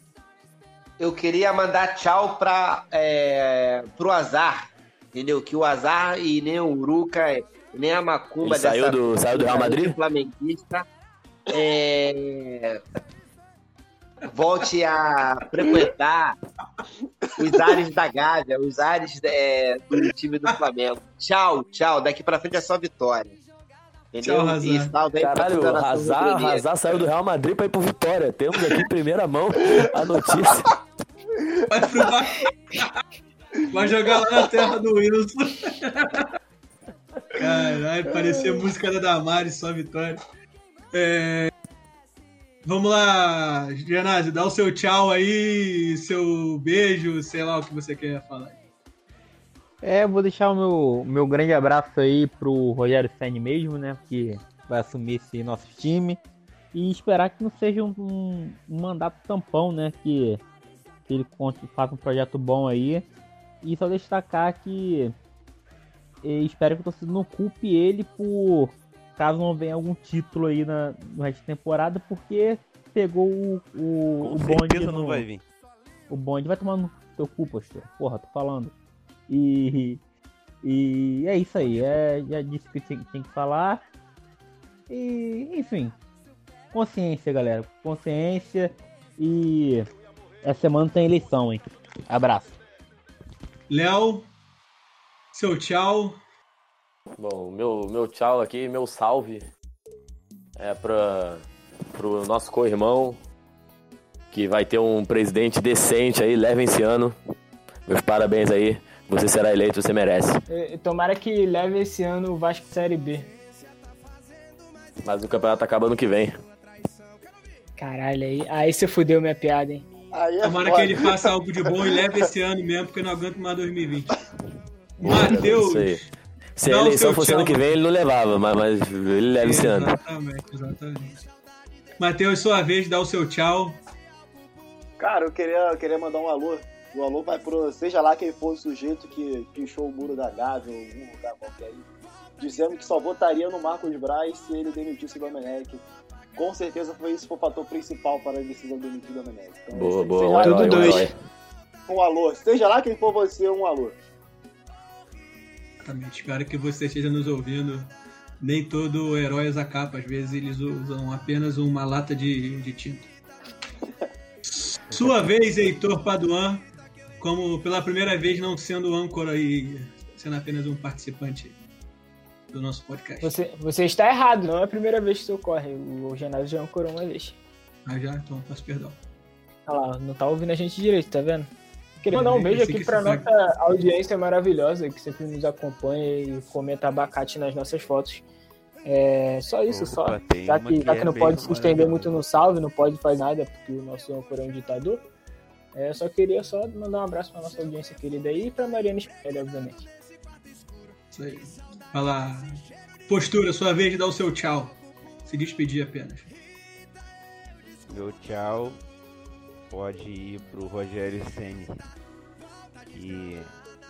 Eu queria mandar tchau pra, é, pro azar, entendeu? Que o azar e nem o Uruca, nem a Macumba Ele saiu do- saiu do Real Madrid? flamenguista é, volte a frequentar os ares da Gávea, os ares é, do time do Flamengo. Tchau, tchau. Daqui pra frente é só vitória. Entendeu? Tchau. E salve aí pra Caralho, toda a o nação Hazard, rubro-negra. Hazard saiu do Real Madrid pra ir pro Vitória. Temos aqui em primeira mão a notícia. Vai pro Vai jogar lá na terra do Wilson. Caralho, parecia música da Damares, só vitória. É, Vamos lá, Genásio, dá o seu tchau aí, seu beijo, sei lá o que você quer falar. É, vou deixar o meu, meu grande abraço aí pro Rogério Senni mesmo, né? Que vai assumir esse nosso time. E esperar que não seja um, um- um mandato tampão, né? Que, que ele conte, faça um projeto bom aí. E só destacar que eh, espero que o torcedor não culpe ele por caso não venha algum título aí na, no resto da temporada, porque pegou o, o, Com o bonde. não vai vir. o bonde vai tomar no teu cu, postura. Porra, tô falando. E. E é isso aí. É, já disse o que tinha, tinha que falar. E, enfim. Consciência, galera. Consciência. E. Essa semana tem eleição, hein? Abraço. Léo, seu tchau. Bom, meu, meu tchau aqui, meu salve é pra, pro nosso co-irmão, que vai ter um presidente decente aí, leve esse ano. Meus parabéns aí, você será eleito, você merece. Tomara que leve esse ano o Vasco Série B. Mas o campeonato acaba ano que vem. Caralho, aí, aí você fudeu minha piada, hein? Aí é Tomara foda. que ele faça algo de bom e leve esse ano mesmo, porque eu não aguento mais 2020. Isso Matheus, Se a dá o eleição fosse ano que vem, ele não levava, mas, mas ele leva esse ano. Exatamente, exatamente. Matheus, sua vez, dá o seu tchau. Cara, eu queria, eu queria mandar um alô. O alô vai pro. Seja lá quem for o sujeito que pichou o muro da Gávea ou algum lugar qualquer aí. Dizendo que só votaria no Marcos Braz se ele demitisse o Domenech. Com certeza foi esse foi o fator principal para a decisão de demitir o Domenech. Então, Boa, boa, um lá um for herói. Um alô. Seja lá quem for você, um alô. Exatamente. Espero que você esteja nos ouvindo. Nem todo herói usa capa, às vezes eles usam apenas uma lata de, de tinta. Sua vez, Heitor Paduan, como pela primeira vez não sendo âncora e sendo apenas um participante do nosso podcast. Você, você está errado, não é a primeira vez que isso ocorre. O Genásio já ancorou uma vez. Ah, já? Então, peço perdão. Olha lá, não tá ouvindo a gente direito, tá vendo? Queria mandar um beijo aqui faz. nossa audiência maravilhosa que sempre nos acompanha e comenta abacate nas nossas fotos. É só isso, só. Opa, tem Já que, já é que não pode se estender muito no salve, não pode fazer nada, porque o nosso âncora é um ditador. É, só queria só mandar um abraço pra nossa audiência querida aí e pra Mariana Spinelli, obviamente. Isso aí. Vai lá. Postura, sua vez de dar o seu tchau. Se despedir apenas. Meu tchau pode ir pro Rogério Senni. Que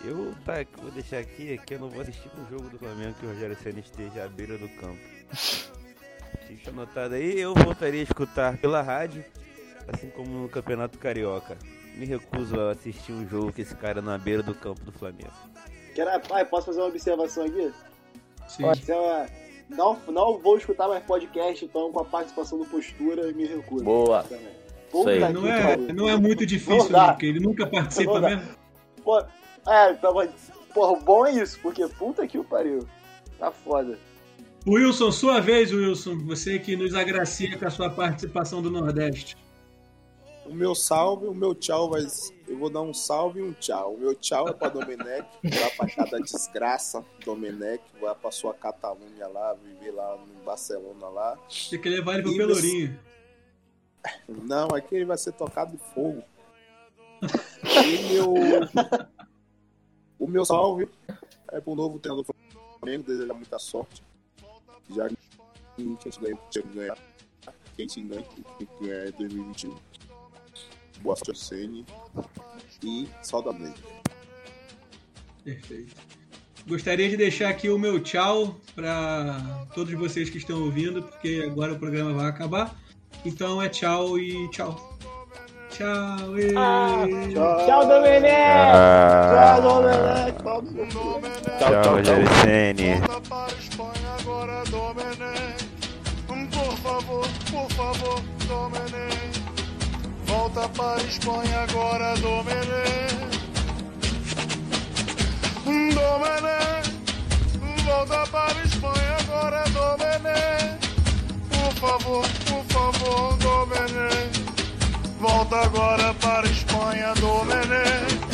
eu tá, vou deixar aqui que eu não vou assistir um jogo do Flamengo que o Rogério Senni esteja à beira do campo. Fica anotado aí, eu voltaria a escutar pela rádio, assim como no Campeonato Carioca. Me recuso a assistir um jogo que esse cara na beira do campo do Flamengo. Quero... Ah, posso fazer uma observação aqui? Sim. É uma- Não, não vou escutar mais podcast, então, com a participação do Postura, me recuso. Boa. Também. Isso aí. Puta Não é, não é muito difícil, Não não, porque ele nunca participa mesmo. Pô, é, então, mas, porra, o bom é isso, porque puta que o pariu. Tá foda. Wilson, sua vez, Wilson. Você que nos agracia com a sua participação do Nordeste. O meu salve, o meu tchau vai. Eu vou dar um salve e um tchau. O meu tchau é pra Domenech, vai pra cada desgraça. Domenech vai pra sua Catalunha lá, viver lá no Barcelona lá. Tem que levar ele pro Pelourinho. Não, aqui ele vai ser tocado de fogo. E meu. O meu salve é pro novo treinador do Flamengo, desejar muita sorte. Já que a gente ganhou, tinha que ganhar. Quem te ganha, que ganhar é 2021. Boa sorte, Sene. E saudamente. Perfeito. Gostaria de deixar aqui o meu tchau para todos vocês que estão ouvindo, porque agora o programa vai acabar. Então é tchau e tchau. Tchau. e... Tchau, Tchau, Domenech! Tchau, Domenech. Pau no seu cu. Tchau, Rogério Ceni. Volta para a Espanha agora, Domenech. Por favor, por favor, Domenech. Volta para a Espanha agora, Domenech. Domenech. Volta para a Espanha agora, Domenech. Favor, por favor, Domenech. Volta agora para a Espanha, Domenech.